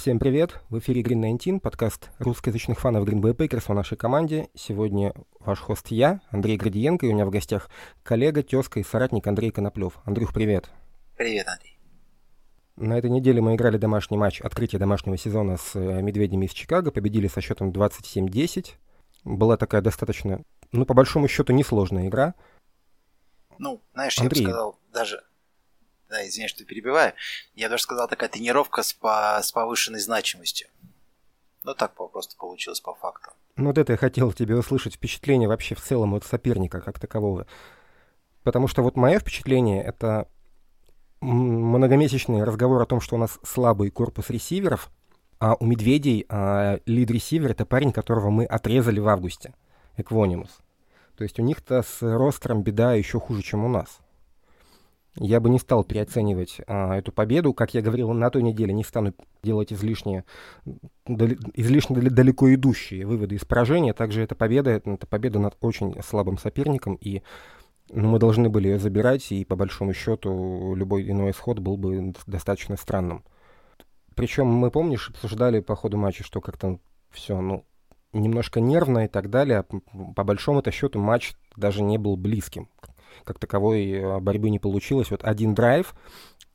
Всем привет! В эфире Green 19, подкаст русскоязычных фанов Green Bay Packers о нашей команде. Сегодня ваш хост я, Андрей Градиенко, и у меня в гостях коллега, тезка и соратник Андрей Коноплев. Андрюх, привет! Привет, Андрей! На этой неделе мы играли домашний матч открытия домашнего сезона с э, медведями из Чикаго, победили со счетом 27-10. Была такая достаточно, ну, по большому счету, несложная игра. Ну, знаешь, Андрей. я бы сказал, даже да, извиняюсь, что перебиваю, я даже сказал, такая тренировка с, по, с повышенной значимостью. Ну, так просто получилось по факту. Ну, вот это я хотел тебе услышать впечатление вообще в целом от соперника как такового. Потому что вот мое впечатление — это многомесячный разговор о том, что у нас слабый корпус ресиверов, а у Медведей а, лид-ресивер — это парень, которого мы отрезали в августе, Эквонимус. То есть у них-то с ростером беда еще хуже, чем у нас. Я бы не стал переоценивать а, эту победу. Как я говорил на той неделе, не стану делать излишне, дали, излишне далеко идущие выводы из поражения. Также эта победа, это победа над очень слабым соперником, и ну, мы должны были ее забирать, и по большому счету любой иной исход был бы достаточно странным. Причем мы, помнишь, обсуждали по ходу матча, что как-то все, ну, немножко нервно и так далее. По большому-то счету матч даже не был близким как таковой э, борьбы не получилось. Вот один драйв,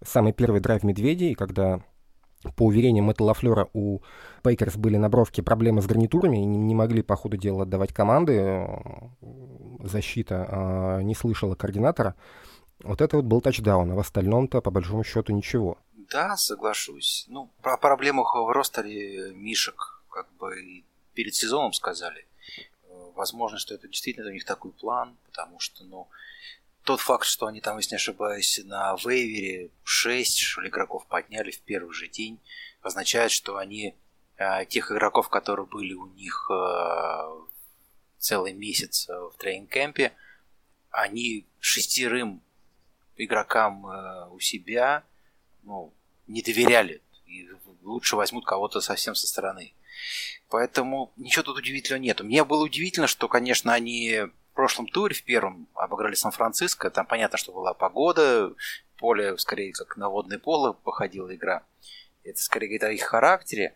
самый первый драйв Медведей, когда по уверениям Мэтта Лафлера, у Пейкерс были на проблемы с гарнитурами, и не, не могли по ходу дела отдавать команды, э, защита э, не слышала координатора. Вот это вот был тачдаун, а в остальном-то, по большому счету, ничего. Да, соглашусь. Ну, про проблемах в ростере Мишек как бы перед сезоном сказали. Возможно, что это действительно у них такой план, потому что, ну, тот факт, что они там, если не ошибаюсь, на вейвере 6 что ли, игроков подняли в первый же день, означает, что они э, тех игроков, которые были у них э, целый месяц в тренинг-кемпе, они шестерым игрокам э, у себя ну, не доверяли. И лучше возьмут кого-то совсем со стороны. Поэтому ничего тут удивительного нет. Мне было удивительно, что, конечно, они в прошлом туре, в первом, обыграли Сан-Франциско. Там понятно, что была погода, поле скорее как на водное поло походила игра. Это скорее говорит о их характере.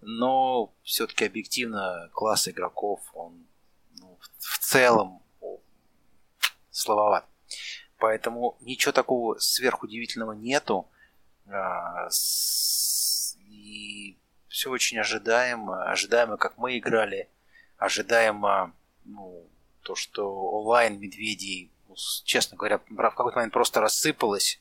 Но все-таки объективно класс игроков, он ну, в целом слабоват. Поэтому ничего такого сверхудивительного нету. А, и все очень ожидаемо. Ожидаемо, как мы играли. Ожидаемо, ну, то, что онлайн медведей, ну, честно говоря, в какой-то момент просто рассыпалось,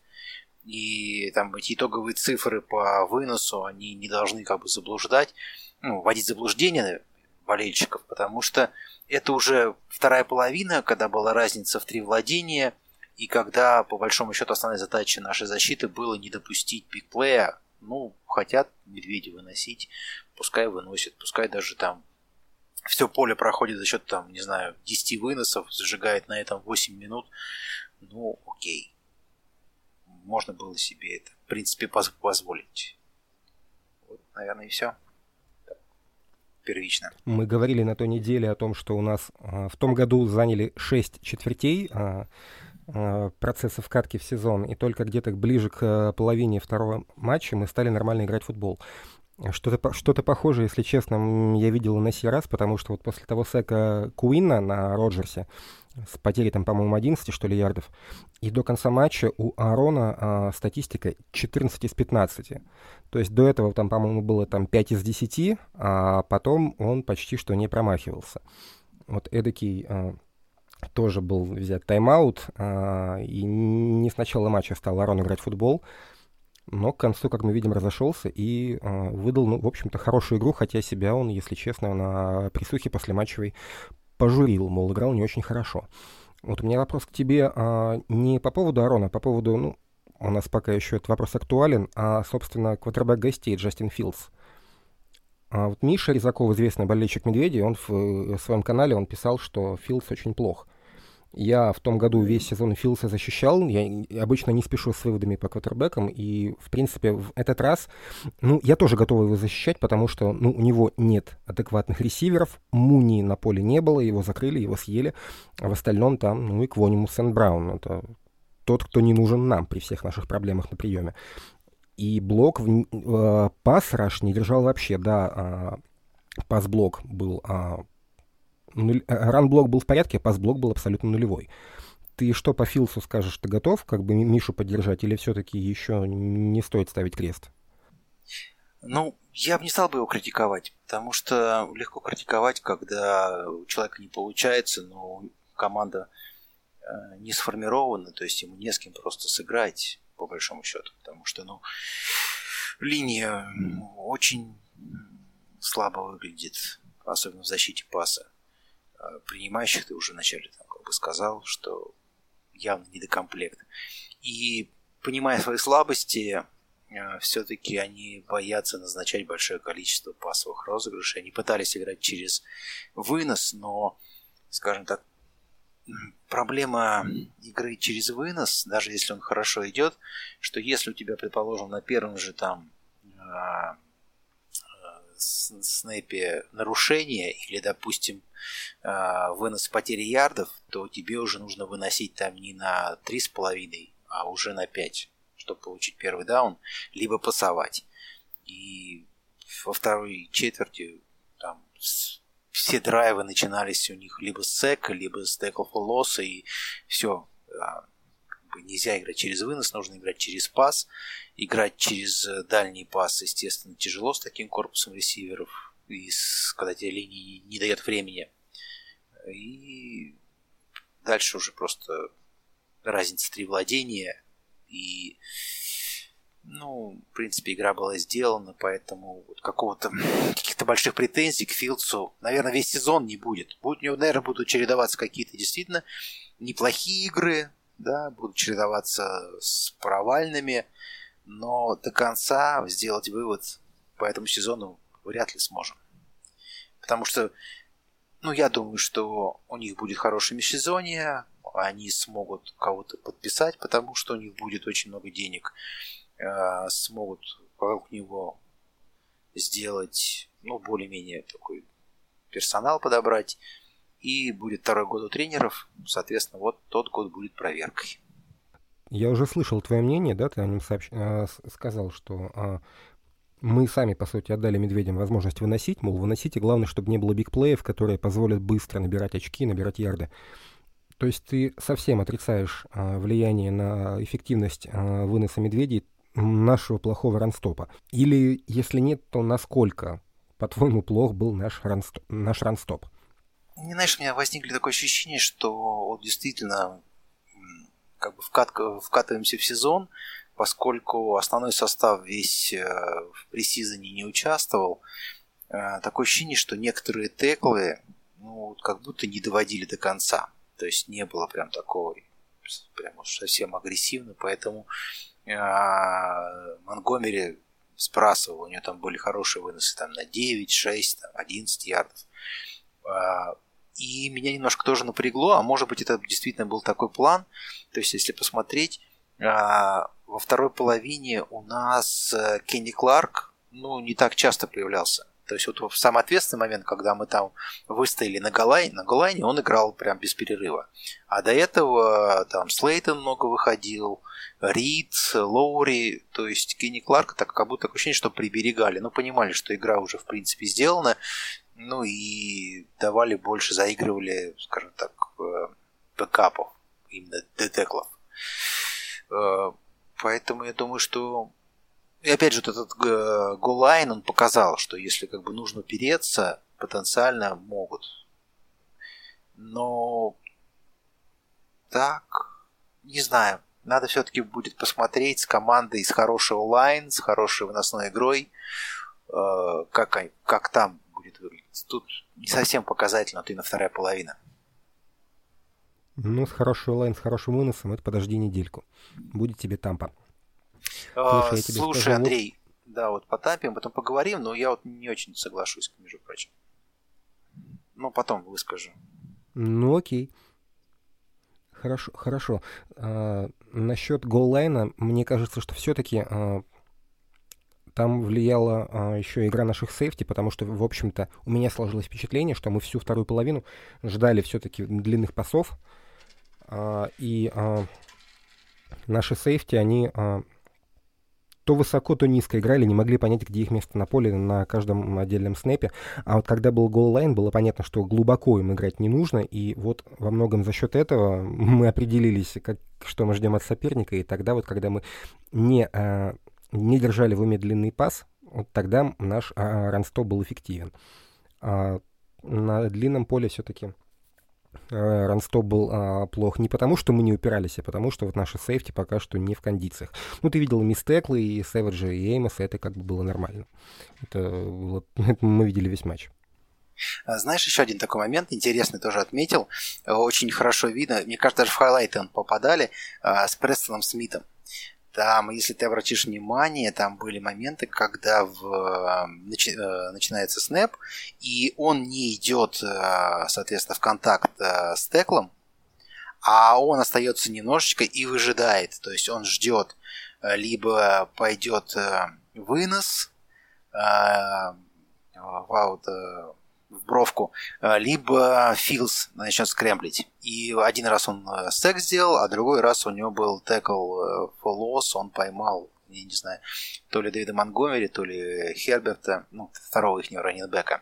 и там эти итоговые цифры по выносу, они не должны как бы заблуждать, ну, вводить заблуждение болельщиков, потому что это уже вторая половина, когда была разница в три владения, и когда, по большому счету, основная задача нашей защиты было не допустить бигплея, ну, хотят медведи выносить, пускай выносят, пускай даже там все поле проходит за счет, там, не знаю, 10 выносов, зажигает на этом 8 минут. Ну, окей. Можно было себе это, в принципе, позволить. Вот, наверное, и все. Первично. Мы говорили на той неделе о том, что у нас а, в том году заняли 6 четвертей а, процесса вкатки в сезон, и только где-то ближе к а, половине второго матча мы стали нормально играть в футбол. Что-то что похожее, если честно, я видел на сей раз, потому что вот после того сека Куинна на Роджерсе, с потерей там, по-моему, 11, что ли, ярдов, и до конца матча у Аарона а, статистика 14 из 15. То есть до этого там, по-моему, было там 5 из 10, а потом он почти что не промахивался. Вот эдакий а, тоже был взят тайм-аут, а, и не с начала матча стал Аарон играть в футбол, но к концу, как мы видим, разошелся и э, выдал, ну, в общем-то, хорошую игру, хотя себя он, если честно, на присухе после матчевой пожурил, мол, играл не очень хорошо. Вот у меня вопрос к тебе а, не по поводу Арона, а по поводу, ну, у нас пока еще этот вопрос актуален, а, собственно, квотербек гостей Джастин Филдс. А вот Миша Резаков, известный болельщик Медведей, он в, в своем канале он писал, что Филдс очень плох. Я в том году весь сезон Филса защищал. Я обычно не спешу с выводами по квотербекам. И, в принципе, в этот раз, ну, я тоже готов его защищать, потому что, ну, у него нет адекватных ресиверов. Муни на поле не было, его закрыли, его съели. А в остальном там, ну, и Квонимус Сент Браун. Это тот, кто не нужен нам при всех наших проблемах на приеме. И блок, в, э, пас Раш не держал вообще, да, э, пас-блок был э, нуль... Э, ранблок был в порядке, а пасблок был абсолютно нулевой. Ты что по Филсу скажешь, ты готов как бы Мишу поддержать или все-таки еще не стоит ставить крест? Ну, я бы не стал бы его критиковать, потому что легко критиковать, когда у человека не получается, но команда э, не сформирована, то есть ему не с кем просто сыграть, по большому счету, потому что, ну, линия очень слабо выглядит, особенно в защите паса. Принимающих, ты уже вначале там, как бы сказал, что явно недокомплект. И понимая свои слабости, э, все-таки они боятся назначать большое количество пасовых розыгрышей. Они пытались играть через вынос, но, скажем так, проблема игры через вынос, даже если он хорошо идет, что если у тебя, предположим, на первом же там э, снэпе нарушение или, допустим, а, вынос потери ярдов, то тебе уже нужно выносить там не на 3,5, а уже на 5, чтобы получить первый даун, либо пасовать. И во второй четверти там все драйвы начинались у них либо с сека, либо с for loss, и все, а, нельзя играть через вынос, нужно играть через пас. Играть через э, дальний пас, естественно, тяжело с таким корпусом ресиверов, и с, когда тебе линии не дает времени. И дальше уже просто разница три владения. И, ну, в принципе, игра была сделана, поэтому вот какого-то каких-то больших претензий к Филдсу, наверное, весь сезон не будет. Будет, у него, наверное, будут чередоваться какие-то действительно неплохие игры, да, будут чередоваться с провальными, но до конца сделать вывод по этому сезону вряд ли сможем. Потому что, ну, я думаю, что у них будет хорошее межсезонье, они смогут кого-то подписать, потому что у них будет очень много денег, э, смогут вокруг него сделать, ну, более-менее такой персонал подобрать, и будет второй год у тренеров, соответственно, вот тот год будет проверкой. Я уже слышал твое мнение, да, ты о нем сообщ... э, сказал, что э, мы сами, по сути, отдали медведям возможность выносить, мол, выносите, главное, чтобы не было бигплеев, которые позволят быстро набирать очки, набирать ярды. То есть ты совсем отрицаешь э, влияние на эффективность э, выноса медведей нашего плохого ранстопа. Или, если нет, то насколько, по-твоему, плох был наш, ранстоп, наш ранстоп? Не знаешь, у меня возникли такое ощущение, что вот действительно как бы вкат, вкатываемся в сезон, поскольку основной состав весь э, в пресизоне не участвовал. Э, такое ощущение, что некоторые теклы ну, как будто не доводили до конца. То есть не было прям такого прям уж совсем агрессивно, поэтому э, Монгомери сбрасывал, у него там были хорошие выносы там на 9, 6, там, 11 ярдов. И меня немножко тоже напрягло, а может быть это действительно был такой план. То есть, если посмотреть, а, во второй половине у нас э, Кенни Кларк ну, не так часто появлялся. То есть вот в самый ответственный момент, когда мы там выстояли на голлайне, на голлайне он играл прям без перерыва. А до этого там Слейтон много выходил, Рид, Лоури, то есть Кенни Кларк, так как будто такое ощущение, что приберегали. Ну, понимали, что игра уже в принципе сделана, ну и давали больше, заигрывали, скажем так, э, бэкапов, именно детеклов. Э, поэтому я думаю, что и опять же, вот этот э, голлайн, он показал, что если как бы нужно переться, потенциально могут. Но так, не знаю. Надо все-таки будет посмотреть с командой с хорошего лайн, с хорошей выносной игрой, как, как там будет выглядеть. Тут не совсем показательно, и на вторая половина. Ну, с хорошей онлайн, с хорошим выносом, это подожди недельку. Будет тебе тампа. А, слушай, слушай скажу, Андрей, вот... да, вот по тампе мы потом поговорим, но я вот не очень соглашусь, между прочим. Ну, потом выскажу. Ну, окей. Хорошо, хорошо. А, насчет голлайна, мне кажется, что все-таки а, там влияла а, еще игра наших сейфти, потому что, в общем-то, у меня сложилось впечатление, что мы всю вторую половину ждали все-таки длинных пасов, а, и а, наши сейфти, они а, то высоко, то низко играли, не могли понять, где их место на поле на каждом отдельном снэпе. А вот когда был goal line, было понятно, что глубоко им играть не нужно, и вот во многом за счет этого мы определились, как, что мы ждем от соперника, и тогда вот, когда мы не, а, не держали в уме длинный пас, вот тогда наш а, run stop был эффективен. А на длинном поле все-таки Э, run stop был а, плох не потому, что мы не упирались, а потому, что вот наши safety пока что не в кондициях. Ну, ты видел missed tackle ы и Сэвиджа, и Эймоса, это как бы было нормально. Это, вот, это мы видели весь матч. А, знаешь, еще один такой момент интересный тоже отметил. Очень хорошо видно, мне кажется, даже в хайлайты он попадали а, с Престоном Смитом. Там, если ты обратишь внимание, там были моменты, когда в, начи, э, начинается снэп, и он не идет, э, соответственно, в контакт э, с теклом, а он остается немножечко и выжидает. То есть он ждет, либо пойдет вынос, в в бровку, э, либо Филс начнет скрэмблить. И один раз он э, стек сделал, а другой раз у него был текл э, loss, он поймал, я не знаю, то ли Дэвида Монгомери, то ли Херберта, ну, второго их раннинбека.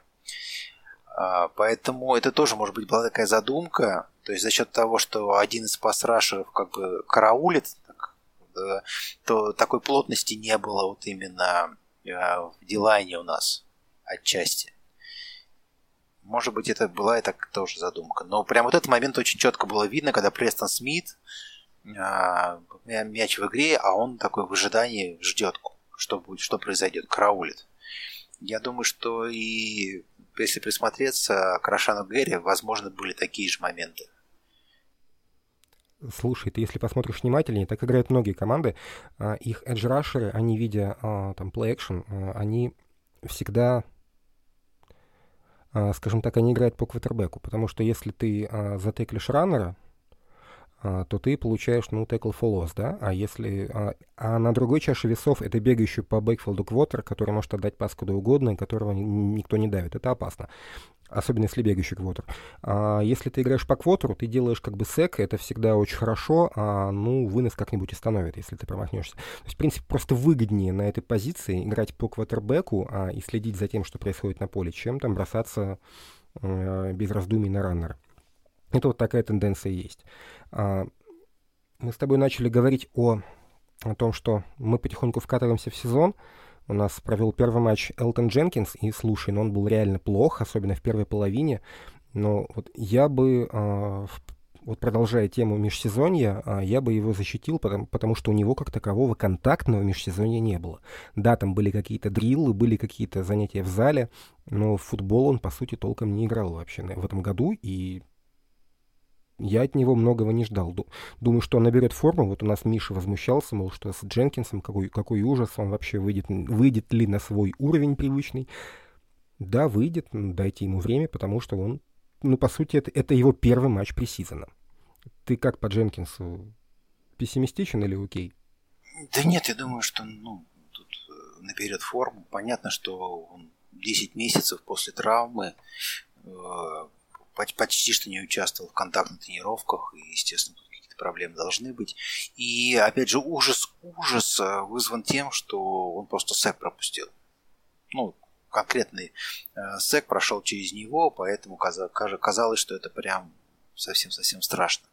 Поэтому это тоже, может быть, была такая задумка. То есть за счет того, что один из пасрашеров как бы караулит, то такой плотности не было вот именно в Дилайне у нас отчасти. Может быть, это была и так тоже задумка. Но прям вот этот момент очень четко было видно, когда Престон Смит а, мяч в игре, а он такой в ожидании ждет, что будет, что произойдет, караулит. Я думаю, что и если присмотреться к Рошану Гэри, возможно, были такие же моменты. Слушай, ты если посмотришь внимательнее, так играют многие команды. А, их эдж-рашеры, они, видя а, там play-action, они всегда а, скажем так, они играют по квотербеку, потому что если ты а, затеклишь раннера, а, то ты получаешь, ну, текл for да, а если... А, а на другой чаше весов это бегающий по бэкфилду квотер, который может отдать пас куда угодно, и которого никто не давит. Это опасно особенно если бегающий квотер. А если ты играешь по квотеру, ты делаешь как бы сек, это всегда очень хорошо, а ну, вынос как-нибудь остановит, если ты промахнешься. То есть, в принципе, просто выгоднее на этой позиции играть по квотербеку а, и следить за тем, что происходит на поле, чем там бросаться э, без раздумий на раннера. Это вот такая тенденция есть. А, мы с тобой начали говорить о, о том, что мы потихоньку вкатываемся в сезон у нас провел первый матч Элтон Дженкинс, и слушай, ну он был реально плох, особенно в первой половине. Но вот я бы, э, вот продолжая тему межсезонья, э, я бы его защитил, потому, потому что у него как такового контактного межсезонья не было. Да, там были какие-то дриллы, были какие-то занятия в зале, но в футбол он, по сути, толком не играл вообще в этом году, и я от него многого не ждал. Думаю, что он наберет форму. Вот у нас Миша возмущался, мол, что с Дженкинсом какой, какой ужас, он вообще выйдет, выйдет ли на свой уровень привычный. Да, выйдет, дайте ему время, потому что он, ну, по сути, это, это его первый матч пресизона. Ты как по Дженкинсу? Пессимистичен или окей? Да нет, я думаю, что, ну, тут э, наберет форму. Понятно, что он 10 месяцев после травмы э, почти что не участвовал в контактных тренировках, и, естественно, тут какие-то проблемы должны быть. И, опять же, ужас, ужас э, вызван тем, что он просто сек пропустил. Ну, конкретный э, сек прошел через него, поэтому казалось, что это прям совсем-совсем страшно.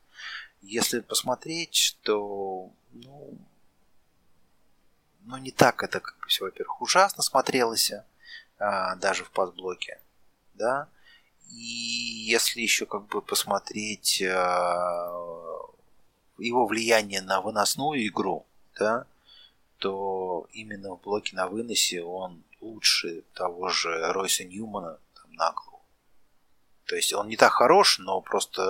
Если посмотреть, то, ну, ну не так это, как бы все, во-первых, ужасно смотрелось, а, даже в пасблоке, да, и если еще как бы посмотреть э, его влияние на выносную игру, да, то именно в блоке на выносе он лучше того же Ройса Ньюмана там, на голову. То есть он не так хорош, но просто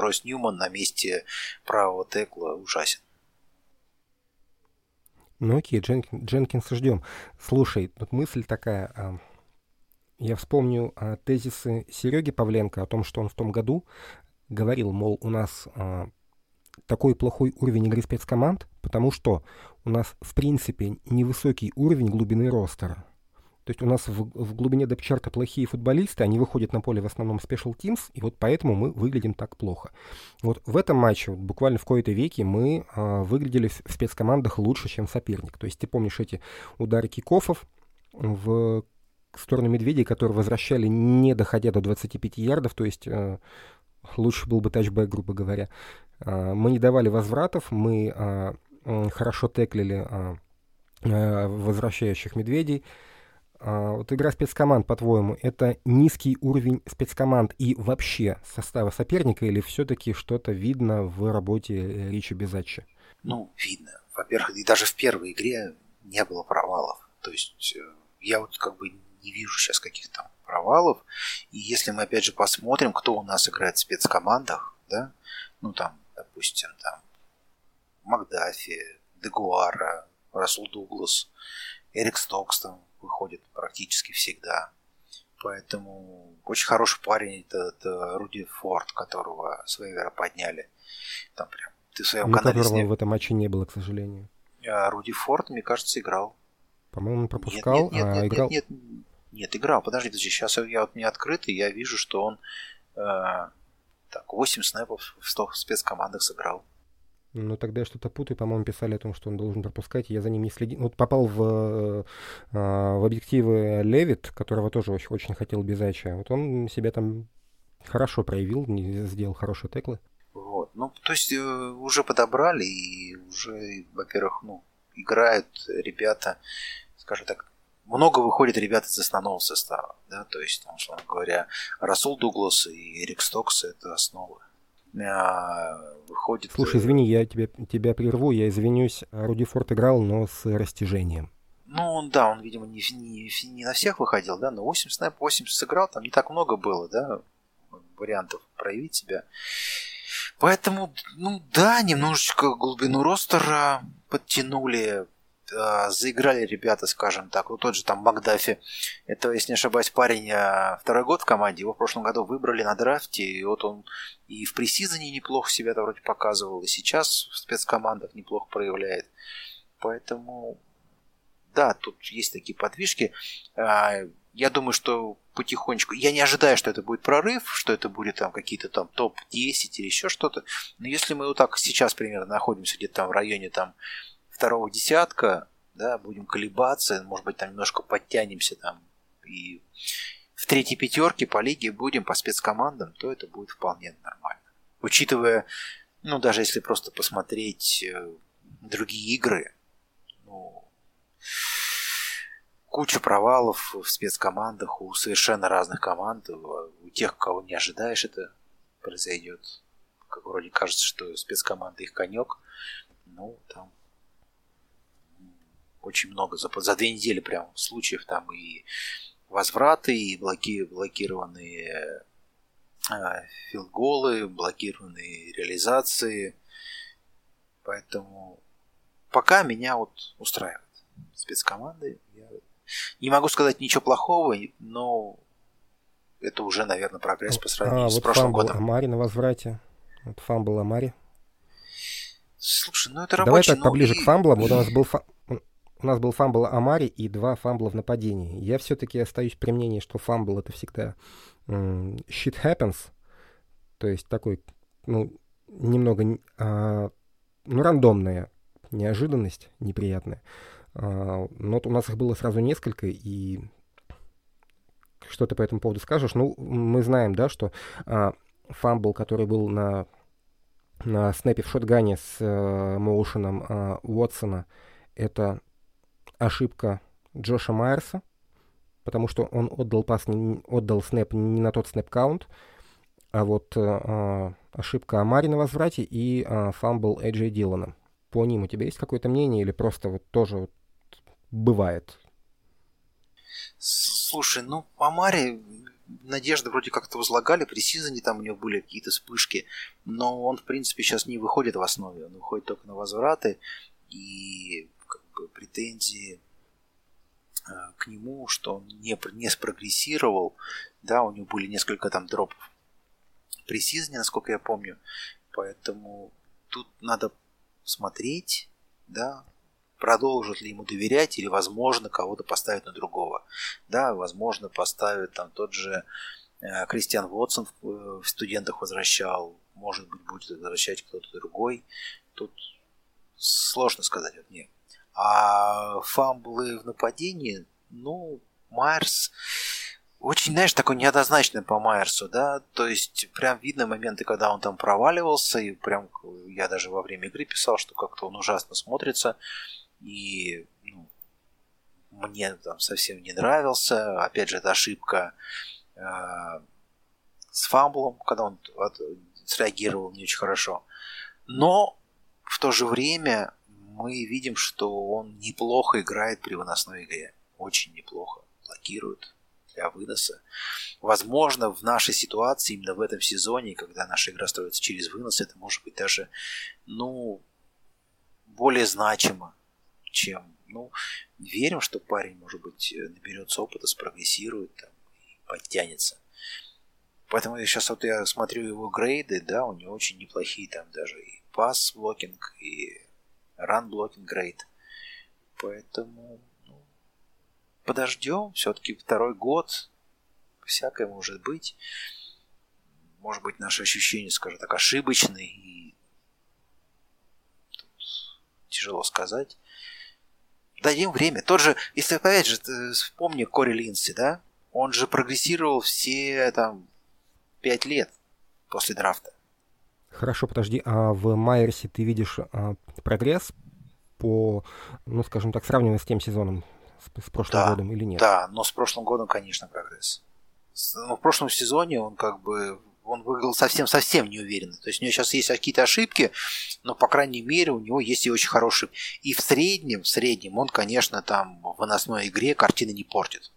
Ройс Ньюман на месте правого текла ужасен. Ну окей, Джен, Дженкинса ждем. Слушай, тут мысль такая. Я вспомню а, тезисы Сереги Павленко о том, что он в том году говорил, мол, у нас а, такой плохой уровень игры спецкоманд, потому что у нас, в принципе, невысокий уровень глубины ростера. То есть у нас в, в глубине депчарта плохие футболисты, они выходят на поле в основном special teams, и вот поэтому мы выглядим так плохо. Вот в этом матче, вот буквально в кои-то веке, мы а, выглядели в спецкомандах лучше, чем соперник. То есть ты помнишь эти удары кикофов в сторону медведей, которые возвращали, не доходя до 25 ярдов, то есть а, лучше был бы тачбэк, грубо говоря. А, мы не давали возвратов, мы а, хорошо теклили а, а, возвращающих медведей. А, вот игра спецкоманд, по-твоему, это низкий уровень спецкоманд и вообще состава соперника или все-таки что-то видно в работе э, Ричи Безачи? Ну, видно. Во-первых, и даже в первой игре не было провалов. То есть э, я вот как бы не вижу сейчас каких-то провалов. И если мы опять же посмотрим, кто у нас играет в спецкомандах, да, ну там, допустим, там Макдафи, Дегуара, Расул Дуглас, Эрик Стокс там выходит практически всегда. Поэтому очень хороший парень это, это Руди Форд, которого с Вейвера подняли. Там прям ты в своем ну, канале которого снял. в этом матче не было, к сожалению. А Руди Форд, мне кажется, играл. По-моему, он пропускал, нет, нет, нет, а нет, играл... Нет, нет, нет, играл. Подожди, подожди, сейчас я вот не открытый, я вижу, что он э, так, 8 снэпов в 100 спецкомандах сыграл. Ну, тогда я что-то путаю. По-моему, писали о том, что он должен пропускать. Я за ним не следил. Вот попал в, э, в объективы Левит, которого тоже очень, очень хотел Безача. Вот он себя там хорошо проявил, сделал хорошие теклы. Вот. Ну, то есть э, уже подобрали и уже, во-первых, ну, играют ребята, скажем так, много выходит ребят из основного состава, да, то есть, там, условно говоря, Расул Дуглас и Эрик Стокс – это основы. А, выходит... Слушай, э, извини, я тебя, тебя прерву, я извинюсь. Руди Форд играл, но с растяжением. Ну, он, да, он, видимо, не, не, не на всех выходил, да, но 8 снэп, 8 сыграл, там не так много было, да, вариантов проявить себя. Поэтому, ну да, немножечко глубину ростера подтянули, э, заиграли ребята, скажем так. Вот тот же там Макдафи, это, если не ошибаюсь, парень э, второй год в команде, его в прошлом году выбрали на драфте, и вот он и в пресизоне неплохо себя-то вроде показывал, и сейчас в спецкомандах неплохо проявляет. Поэтому, да, тут есть такие подвижки. Э, я думаю, что потихонечку. Я не ожидаю, что это будет прорыв, что это будет там какие-то там топ-10 или еще что-то. Но если мы вот так сейчас примерно находимся где-то там в районе там второго десятка, да, будем колебаться, может быть, там немножко подтянемся там и в третьей пятерке по лиге будем по спецкомандам, то это будет вполне нормально. Учитывая, ну, даже если просто посмотреть э, другие игры, ну, куча провалов в спецкомандах у совершенно разных команд, у тех, кого не ожидаешь, это произойдет. Как вроде кажется, что спецкоманда их конек, ну, там очень много, за, за две недели прям случаев там и возвраты, и блоки, блокированные э, филголы, блокированные реализации. Поэтому пока меня вот устраивает спецкоманды. Я не могу сказать ничего плохого, но это уже, наверное, прогресс по сравнению а, с вот прошлым годом. Амари на возврате. Вот fumble Амари. Слушай, ну это рабочий... Давай так поближе и... к фамблам. Вот у нас был фа... У нас был fumble Амари и два fumble а в нападении. Я все-таки остаюсь при мнении, что fumble это всегда shit happens. То есть такой, ну, немного, а, ну, рандомная неожиданность неприятная. А, но у нас их было сразу несколько, и что ты по этому поводу скажешь? Ну, мы знаем, да, что а, fumble, который был на, на snap е в shotgun е с а, motion ом а, Уотсона, это ошибка Джоша Майерса, потому что он отдал пас, отдал snap не на тот snap count, а вот э, ошибка Амари на возврате и э, fumble Эджей Дилана. По ним у тебя есть какое-то мнение или просто вот тоже вот бывает? Слушай, ну, Амари надежды вроде как-то возлагали, предсезоне там у него были какие-то вспышки, но он, в принципе, сейчас не выходит в основе, он выходит только на возвраты, и претензии э, к нему, что он не, не спрогрессировал, да, у него были несколько там дропов при сезоне, насколько я помню, поэтому тут надо смотреть, да, продолжат ли ему доверять или, возможно, кого-то поставить на другого. Да, возможно, поставят там тот же э, Кристиан Вотсон в, в студентах возвращал, может быть, будет возвращать кто-то другой. Тут сложно сказать вот мне. А фамблы в нападении, ну, Майерс очень, знаешь, такой неоднозначный по Майерсу, да, то есть прям видно моменты, когда он там проваливался, и прям я даже во время игры писал, что как-то он ужасно смотрится, и ну, мне там совсем не нравился, опять же, это ошибка э, с фамблом, когда он от, среагировал не очень хорошо, но в то же время мы видим, что он неплохо играет при выносной игре, очень неплохо, блокирует, для выноса. Возможно, в нашей ситуации, именно в этом сезоне, когда наша игра строится через вынос, это может быть даже, ну, более значимо, чем, ну, верим, что парень, может быть, наберется опыта, спрогрессирует там, и подтянется. Поэтому я сейчас вот я смотрю его grade ы, да, у него очень неплохие там даже и pass blocking, и run blocking grade. Поэтому подождем, все-таки второй год, всякое может быть. Может быть, наши ощущения, скажем так, ошибочны, и тяжело сказать. Дадим время. Тот же, если опять же, вспомни Кори Линси, да? Он же прогрессировал все там пять лет после драфта. Хорошо, подожди, а в Майерсе ты видишь а, прогресс по, ну, скажем так, сравнивая с тем сезоном, с, с прошлым да, годом или нет? Да, но с прошлым годом, конечно, прогресс. Но в прошлом сезоне он как бы он выиграл совсем-совсем неуверенно. То есть у него сейчас есть какие-то ошибки, но, по крайней мере, у него есть и очень хорошие. И в среднем, в среднем он, конечно, там в выносной игре картины не портит.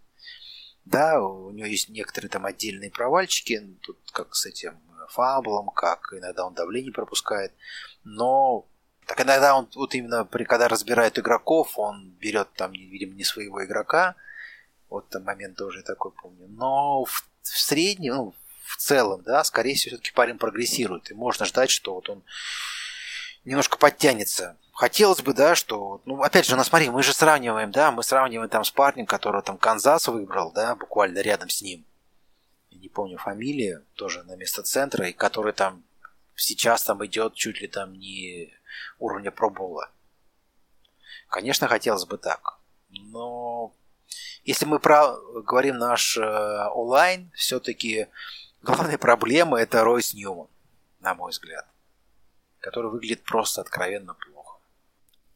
Да, у него есть некоторые там отдельные провальчики, тут как с этим фаблом, как иногда он давление пропускает, но так иногда он вот именно при, когда разбирает игроков, он берет там, видимо, не своего игрока. Вот там момент тоже такой помню. Но в, в среднем, ну, в целом, да, скорее всего, все-таки парень прогрессирует. И можно ждать, что вот он немножко подтянется. Хотелось бы, да, что... Ну, опять же, ну, смотри, мы же сравниваем, да, мы сравниваем там с парнем, которого там Канзас выбрал, да, буквально рядом с ним. Я не помню фамилию, тоже на место центра, и который там сейчас там идет чуть ли там не уровня пробола. Конечно, хотелось бы так. Но если мы про говорим наш э, онлайн, все-таки главная проблема это Ройс Ньюман, на мой взгляд, который выглядит просто откровенно плохо.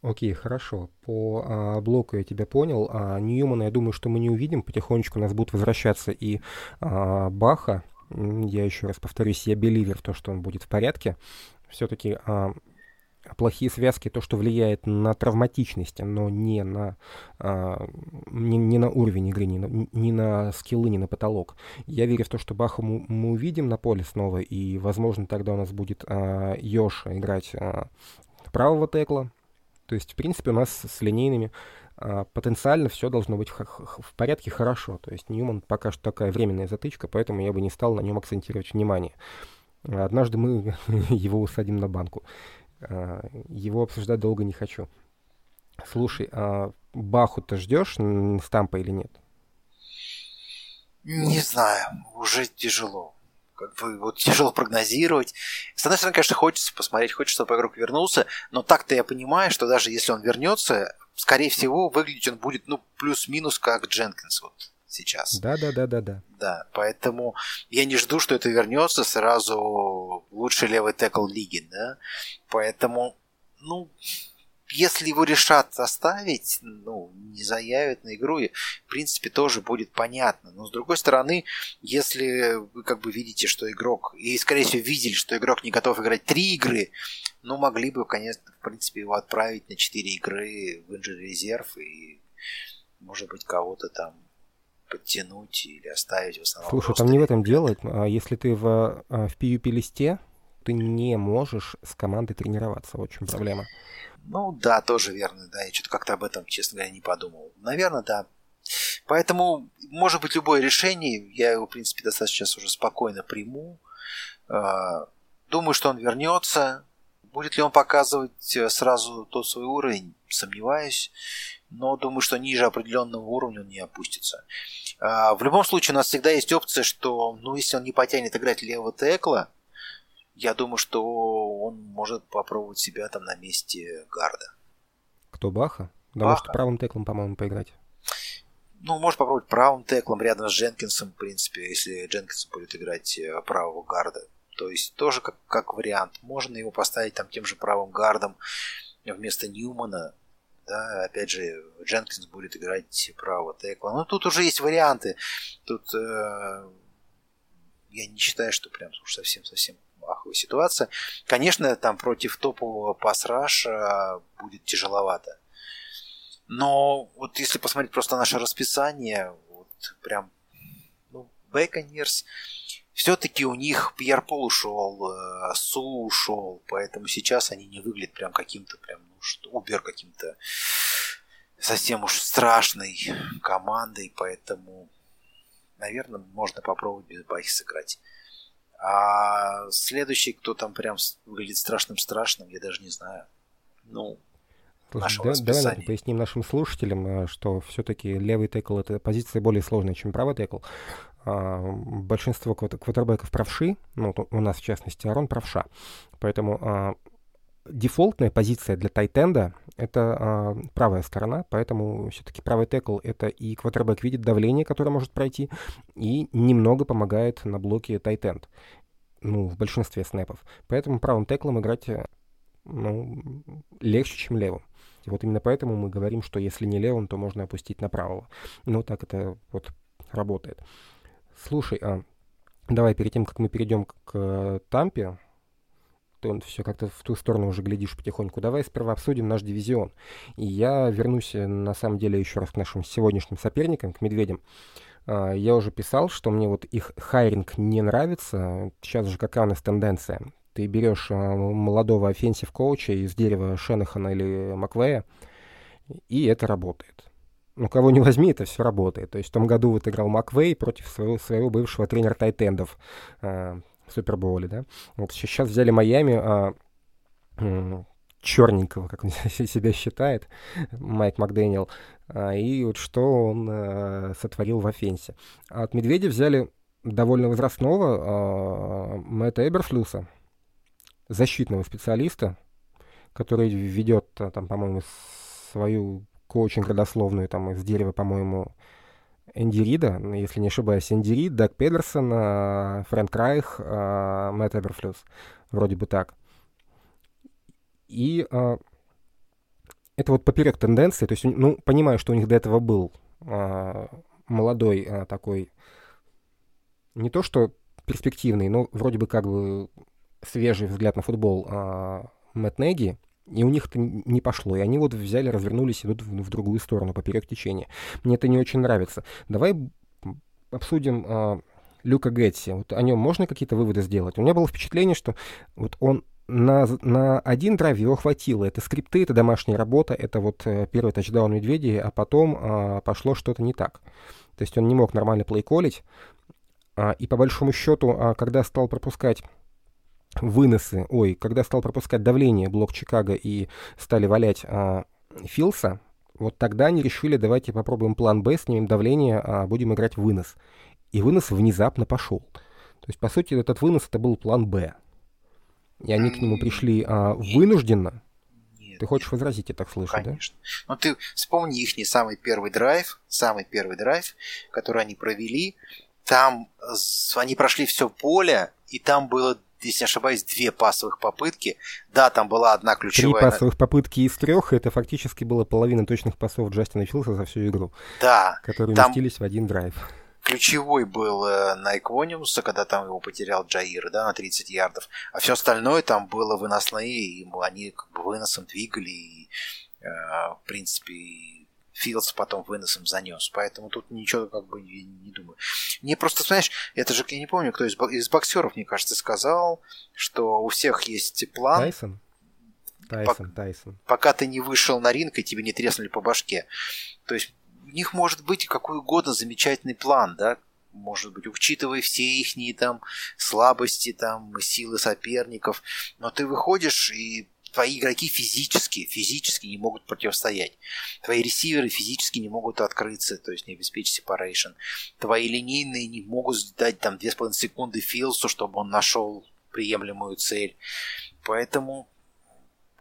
Окей, хорошо. По а, блоку я тебя понял. А Ньюмана, я думаю, что мы не увидим. Потихонечку у нас будут возвращаться и а, Баха. Я еще раз повторюсь, я беливер в то, что он будет в порядке. Все-таки а, плохие связки то, что влияет на травматичность, но не на, а, не, не на уровень игры, не на, не на скиллы, не на потолок. Я верю в то, что Баха мы, мы увидим на поле снова, и, возможно, тогда у нас будет а, Йоша играть а, правого текла. То есть, в принципе, у нас с линейными а, потенциально все должно быть в, порядке хорошо. То есть Ньюман пока что такая временная затычка, поэтому я бы не стал на нем акцентировать внимание. Однажды мы его усадим на банку. А, его обсуждать долго не хочу. Слушай, а Баху ты ждешь стампа или нет? Не знаю, уже тяжело. Как бы вот тяжело прогнозировать. С одной стороны, конечно, хочется посмотреть, хочется, чтобы игрок вернулся, но так-то я понимаю, что даже если он вернется, скорее всего, выглядеть он будет, ну, плюс-минус, как Дженкинс вот сейчас. Да, да, да, да, да. Да, поэтому я не жду, что это вернется сразу лучший левый текл лиги, да. Поэтому, ну, если его решат оставить, ну, не заявят на игру, и, в принципе, тоже будет понятно. Но, с другой стороны, если вы как бы видите, что игрок, и, скорее всего, видели, что игрок не готов играть три игры, ну, могли бы, конечно, в принципе, его отправить на четыре игры в инжир резерв и, может быть, кого-то там подтянуть или оставить в основном. Слушай, там не в этом дело. А если ты в, а, в PUP-листе, ты не можешь с командой тренироваться. Чем проблема. Ну да, тоже верно, да. Я что-то как-то об этом, честно говоря, не подумал. Наверное, да. Поэтому, может быть, любое решение, я его, в принципе, достаточно сейчас уже спокойно приму. А, думаю, что он вернется. Будет ли он показывать э, сразу тот свой уровень, сомневаюсь. Но думаю, что ниже определенного уровня он не опустится. А, в любом случае, у нас всегда есть опция, что, ну, если он не потянет играть левого текла, я думаю, что он может попробовать себя там на месте гарда. Кто, Баха? Да, Баха. может, правым теклом, по-моему, поиграть. Ну, может попробовать правым теклом рядом с Дженкинсом, в принципе, если Дженкинс будет играть э, правого гарда. То есть тоже как, как вариант. Можно его поставить там тем же правым гардом вместо Ньюмана. Да, опять же, Дженкинс будет играть правого текла. Но тут уже есть варианты. Тут э, я не считаю, что прям уж совсем-совсем аховая ситуация. Конечно, там против топового пас-раша будет тяжеловато. Но вот если посмотреть просто наше расписание, вот прям, ну, Бэконерс, все-таки у них Пьер Пол ушел, э, Су ушел, поэтому сейчас они не выглядят прям каким-то прям, ну, что, Убер каким-то совсем уж страшной командой, поэтому, наверное, можно попробовать без Бахи сыграть. А следующий, кто там прям выглядит страшным-страшным, я даже не знаю. Ну, Слушай, да, давай поясним нашим слушателям, э, что все-таки левый текл это позиция более сложная, чем правый текл. А, большинство квотербеков правши, ну, у нас в частности Арон правша. Поэтому а, дефолтная позиция для тайтенда — это а, правая сторона, поэтому все-таки правый текл — это и квотербек видит давление, которое может пройти, и немного помогает на блоке тайтенд, ну, в большинстве снэпов. Поэтому правым теклом играть ну, легче, чем левым. И вот именно поэтому мы говорим, что если не левым, то можно опустить на правого. Ну, так это вот работает. Слушай, а давай перед тем, как мы перейдем к, к Тампе, ты все как-то в ту сторону уже глядишь потихоньку. Давай сперва обсудим наш дивизион. И я вернусь, э, на самом деле, еще раз к нашим сегодняшним соперникам, к медведям. А, я уже писал, что мне вот их hiring не нравится. Сейчас же какая у нас тенденция? Ты берешь а, молодого offensive coach а из дерева Шенахана или Маквея, и это работает. Ну, кого не возьми, это все работает. То есть в том году вот играл Маквей против своего, своего бывшего тренера tight end ов э, в Супербоуле, да. Вот сейчас взяли Майами э, черненького, как он себя считает, Майк Макдэниел, э, и вот что он э, сотворил в офенсе. А от Медведя взяли довольно возрастного э, Мэтта Эберфлюса, защитного специалиста, который ведет, там, по-моему, свою коучинг родословную там из дерева, по-моему, Энди Рида, если не ошибаюсь, Энди Рид, Даг Педерсон, э, Фрэнк Райх, э, Мэтт Эберфлюс. Вроде бы так. И это вот поперек тенденции, то есть, ну, понимаю, что у них до этого был молодой такой, не то что перспективный, но вроде бы как бы свежий взгляд на футбол а, Мэтт Неги, и у них это не пошло. И они вот взяли, развернулись, идут в, в другую сторону, поперек течения. Мне это не очень нравится. Давай обсудим а, Люка Гетти. Вот о нем можно какие-то выводы сделать? У меня было впечатление, что вот он на, на один драйв его хватило. Это скрипты, это домашняя работа, это вот э, первый тачдаун Медведей, а потом а, пошло что-то не так. То есть он не мог нормально плейколить. А, и по большому счету, а, когда стал пропускать выносы, ой, когда стал пропускать давление блок Чикаго и стали валять а, Филса, вот тогда они решили, давайте попробуем план Б, снимем давление, а будем играть вынос. И вынос внезапно пошел. То есть, по сути, этот вынос это был план Б. И они к нему пришли а, вынужденно. Нет, ты хочешь возразить, я так слышу, конечно. да? Но ты вспомни их не самый первый драйв, самый первый драйв, который они провели. Там они прошли все поле, и там было если не ошибаюсь, две пасовых попытки. Да, там была одна ключевая... Три пасовых попытки из трех, это фактически было половина точных пасов Джастина Филса за всю игру. Да. Которые там... уместились в один драйв. Ключевой был э, на Эквониуса, когда там его потерял Джаир, да, на 30 ярдов. А все остальное там было выносные, и они как бы выносом двигали, и, э, в принципе, Филдс потом выносом занес. Поэтому тут ничего как бы не, не думаю. Мне просто, знаешь, это же, я не помню, кто из, из боксеров, мне кажется, сказал, что у всех есть план. Тайсон? Тайсон, по- Тайсон. Пока ты не вышел на ринг, и тебе не треснули по башке. То есть у них может быть какой угодно замечательный план, да, может быть, учитывая все их там слабости, там, силы соперников, но ты выходишь и твои игроки физически, физически не могут противостоять. Твои ресиверы физически не могут открыться, то есть не обеспечить separation. Твои линейные не могут дать там 2,5 секунды Филсу, чтобы он нашел приемлемую цель. Поэтому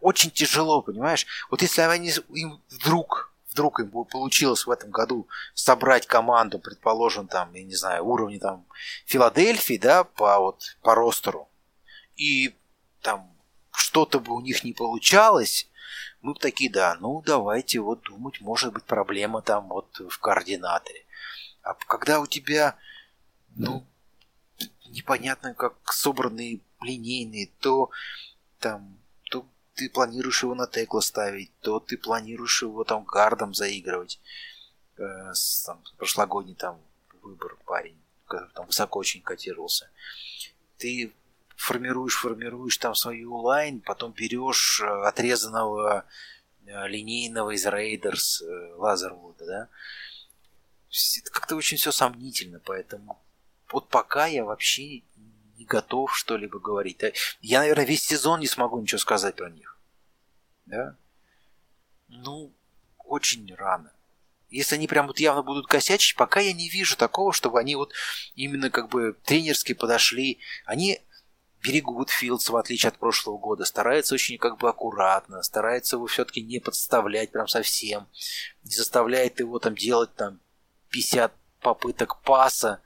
очень тяжело, понимаешь? Вот если они им вдруг вдруг им получилось в этом году собрать команду, предположим, там, я не знаю, уровня там Филадельфии, да, по вот по ростеру, и там что-то бы у них не получалось, мы бы такие, да, ну давайте вот думать, может быть проблема там вот в координаторе. А когда у тебя, ну, непонятно как собранные линейные, то там, то ты планируешь его на текла ставить, то ты планируешь его там гардом заигрывать. Э, там, прошлогодний там выбор парень, который там высоко очень котировался. Ты формируешь, формируешь там свою line, потом берешь э, отрезанного э, линейного из Raiders э, Лезервуда, да. Это как-то очень все сомнительно, поэтому вот пока я вообще не готов что-либо говорить. Я, наверное, весь сезон не смогу ничего сказать про них. Да? Ну, очень рано. Если они прям вот явно будут косячить, пока я не вижу такого, чтобы они вот именно как бы тренерски подошли. Они берегут Филдс, в отличие от прошлого года, стараются очень как бы аккуратно, стараются его все-таки не подставлять прям совсем, не заставляет его там делать там 50 попыток паса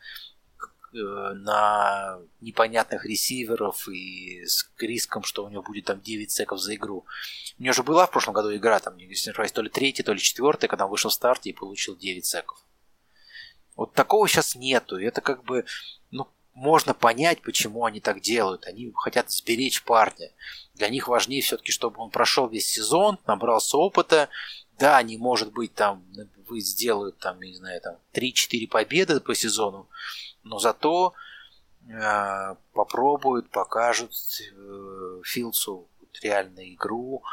э, на непонятных ресиверов и с риском, что у него будет там 9 секов за игру. У него же была в прошлом году игра, там, если не то ли третья, то ли четвертая, когда он вышел в старте и получил 9 секов. Вот такого сейчас нету. Это как бы, ну, можно понять, почему они так делают. Они хотят сберечь парня. Для них важнее все-таки, чтобы он прошел весь сезон, набрался опыта. Да, они, может быть, там вы сделают там, не знаю, там 3-4 победы по сезону, но зато э, попробуют, покажут э, Филдсу реальную игру.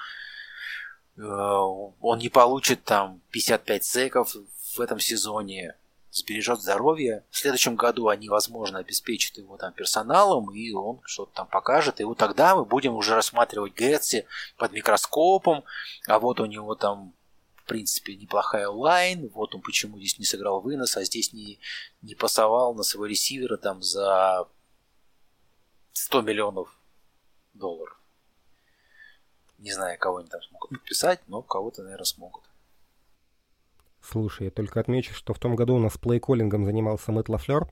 Э, он не получит там 55 секов в этом сезоне, сбережет здоровье. В следующем году они, возможно, обеспечат его там персоналом, и он что-то там покажет. И вот тогда мы будем уже рассматривать Гэтси под микроскопом, а вот у него там в принципе, неплохая лайн. Вот он почему здесь не сыграл вынос, а здесь не, не пасовал на своего ресивера там за 100 миллионов долларов. Не знаю, кого они там смогут подписать, но кого-то, наверное, смогут. Слушай, я только отмечу, что в том году у нас плейколлингом занимался Мэтт Лафлер,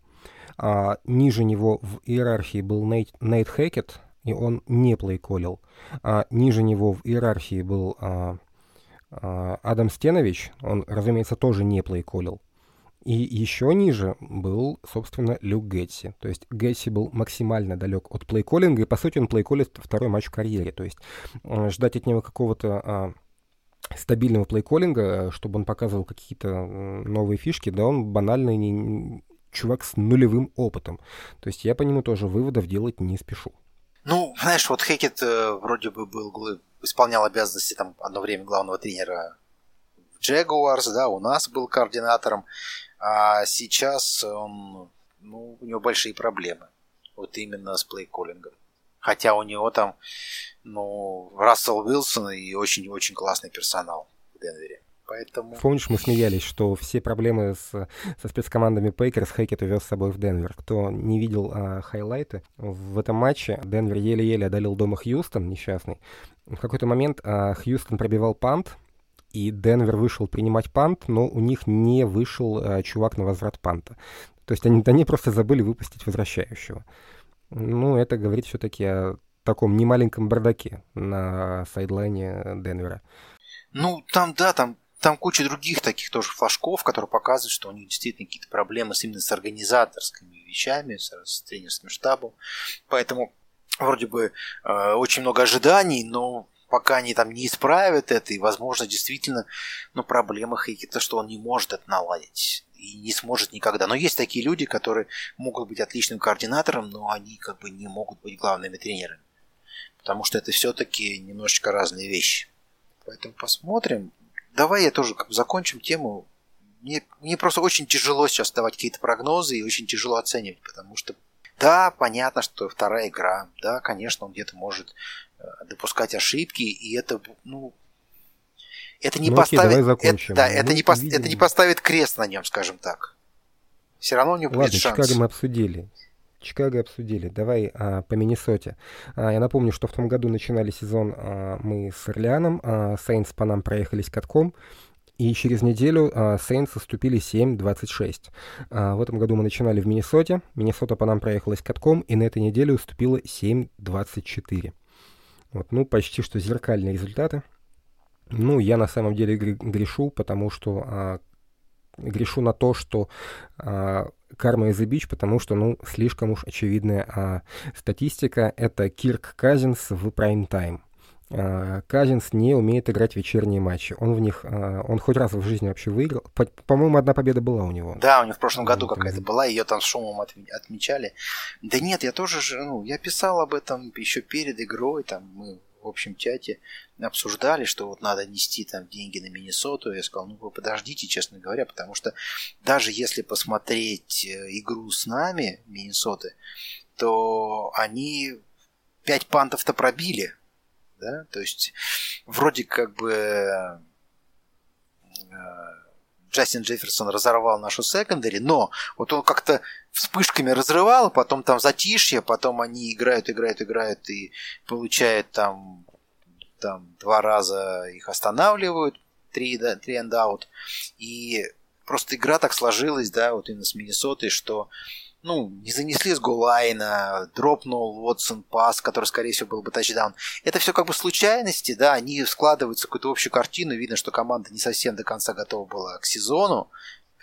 а ниже него в иерархии был Нейт, Нейт Хэкет, и он не плейколил. А ниже него в иерархии был а, а, Адам Стенович, он, разумеется, тоже не плейколил. И еще ниже был, собственно, Люк Гетси. То есть Гетси был максимально далек от плейколлинга, и, по сути, он плейколит второй матч в карьере. То есть э, ждать от него какого-то а, стабильного плейколлинга, э, чтобы он показывал какие-то новые фишки, да, он банальный не, чувак с нулевым опытом. То есть я по нему тоже выводов делать не спешу. Ну, знаешь, вот Хекет э, вроде бы был, исполнял обязанности там одно время главного тренера Jaguars, да, у нас был координатором, а сейчас он, ну, у него большие проблемы. Вот именно с play calling ом. Хотя у него там, ну, Рассел Уилсон и очень-очень классный персонал в Денвере. Поэтому... Помнишь, мы смеялись, что все проблемы с, со спецкомандами Packers Хэккет увез с собой в Денвер. Кто не видел а, хайлайты, в этом матче Денвер еле-еле одолел дома Хьюстон, несчастный. В какой-то момент а, Хьюстон пробивал punt, и Денвер вышел принимать punt, но у них не вышел а, чувак на возврат punt а. То есть они, они просто забыли выпустить возвращающего. Ну, это говорит все-таки о таком немаленьком бардаке на сайдлайне Денвера. Ну, там, да, там, там куча других таких тоже флажков, которые показывают, что у них действительно какие-то проблемы с, именно с организаторскими вещами, с, с тренерским штабом. Поэтому вроде бы э, очень много ожиданий, но пока они там не исправят это, и, возможно, действительно, ну, проблема Хейкета, что он не может это наладить и не сможет никогда. Но есть такие люди, которые могут быть отличным координатором, но они как бы не могут быть главными тренерами. Потому что это все-таки немножечко разные вещи. Поэтому посмотрим. Давай я тоже как бы закончим тему. мне, мне просто очень тяжело сейчас давать какие-то прогнозы и очень тяжело оценивать, потому что да, понятно, что вторая игра, да, конечно, он где-то может э, допускать ошибки, и это, ну, это не ну, поставит, окей, это, да, это, не пос, это не поставит крест на нем, скажем так. Все равно у него Ладно, будет шанс. Чикаго мы обсудили. Чикаго обсудили. Давай а, по Миннесоте. А, я напомню, что в том году начинали сезон а, мы с Орлеаном. А, Сейнс по нам проехались катком. И через неделю а, Сейнс уступили 7-26. А, в этом году мы начинали в Миннесоте. Миннесота по нам проехалась катком, и на этой неделе уступила 7-24. Вот, ну, почти что зеркальные результаты. Ну, я на самом деле грешу, потому что а, грешу на то, что а, карма из бич, потому что, ну, слишком уж очевидная а, статистика. Это Кирк Казинс в прайм-тайм. Казинс не умеет играть вечерние матчи. Он в них, а, он хоть раз в жизни вообще выиграл. По- по-моему, одна победа была у него. Да, у него в прошлом году какая-то была, ее там шумом отмечали. Да нет, я тоже, ну, я писал об этом еще перед игрой, там мы в общем чате обсуждали, что вот надо нести там деньги на Миннесоту. Я сказал, ну вы подождите, честно говоря, потому что даже если посмотреть э, игру с нами, Миннесоты, то они 5 пантов-то пробили. Да? То есть вроде как бы э, Джастин Джефферсон разорвал нашу секондари, но вот он как-то вспышками разрывал, потом там затишье, потом они играют, играют, играют и получают там, там два раза их останавливают, три, да, три out. И просто игра так сложилась, да, вот именно с Миннесотой, что ну, не занесли с голлайна, дропнул Уотсон пас, который, скорее всего, был бы тачдаун. Это все как бы случайности, да, они складываются в какую-то общую картину. Видно, что команда не совсем до конца готова была к сезону.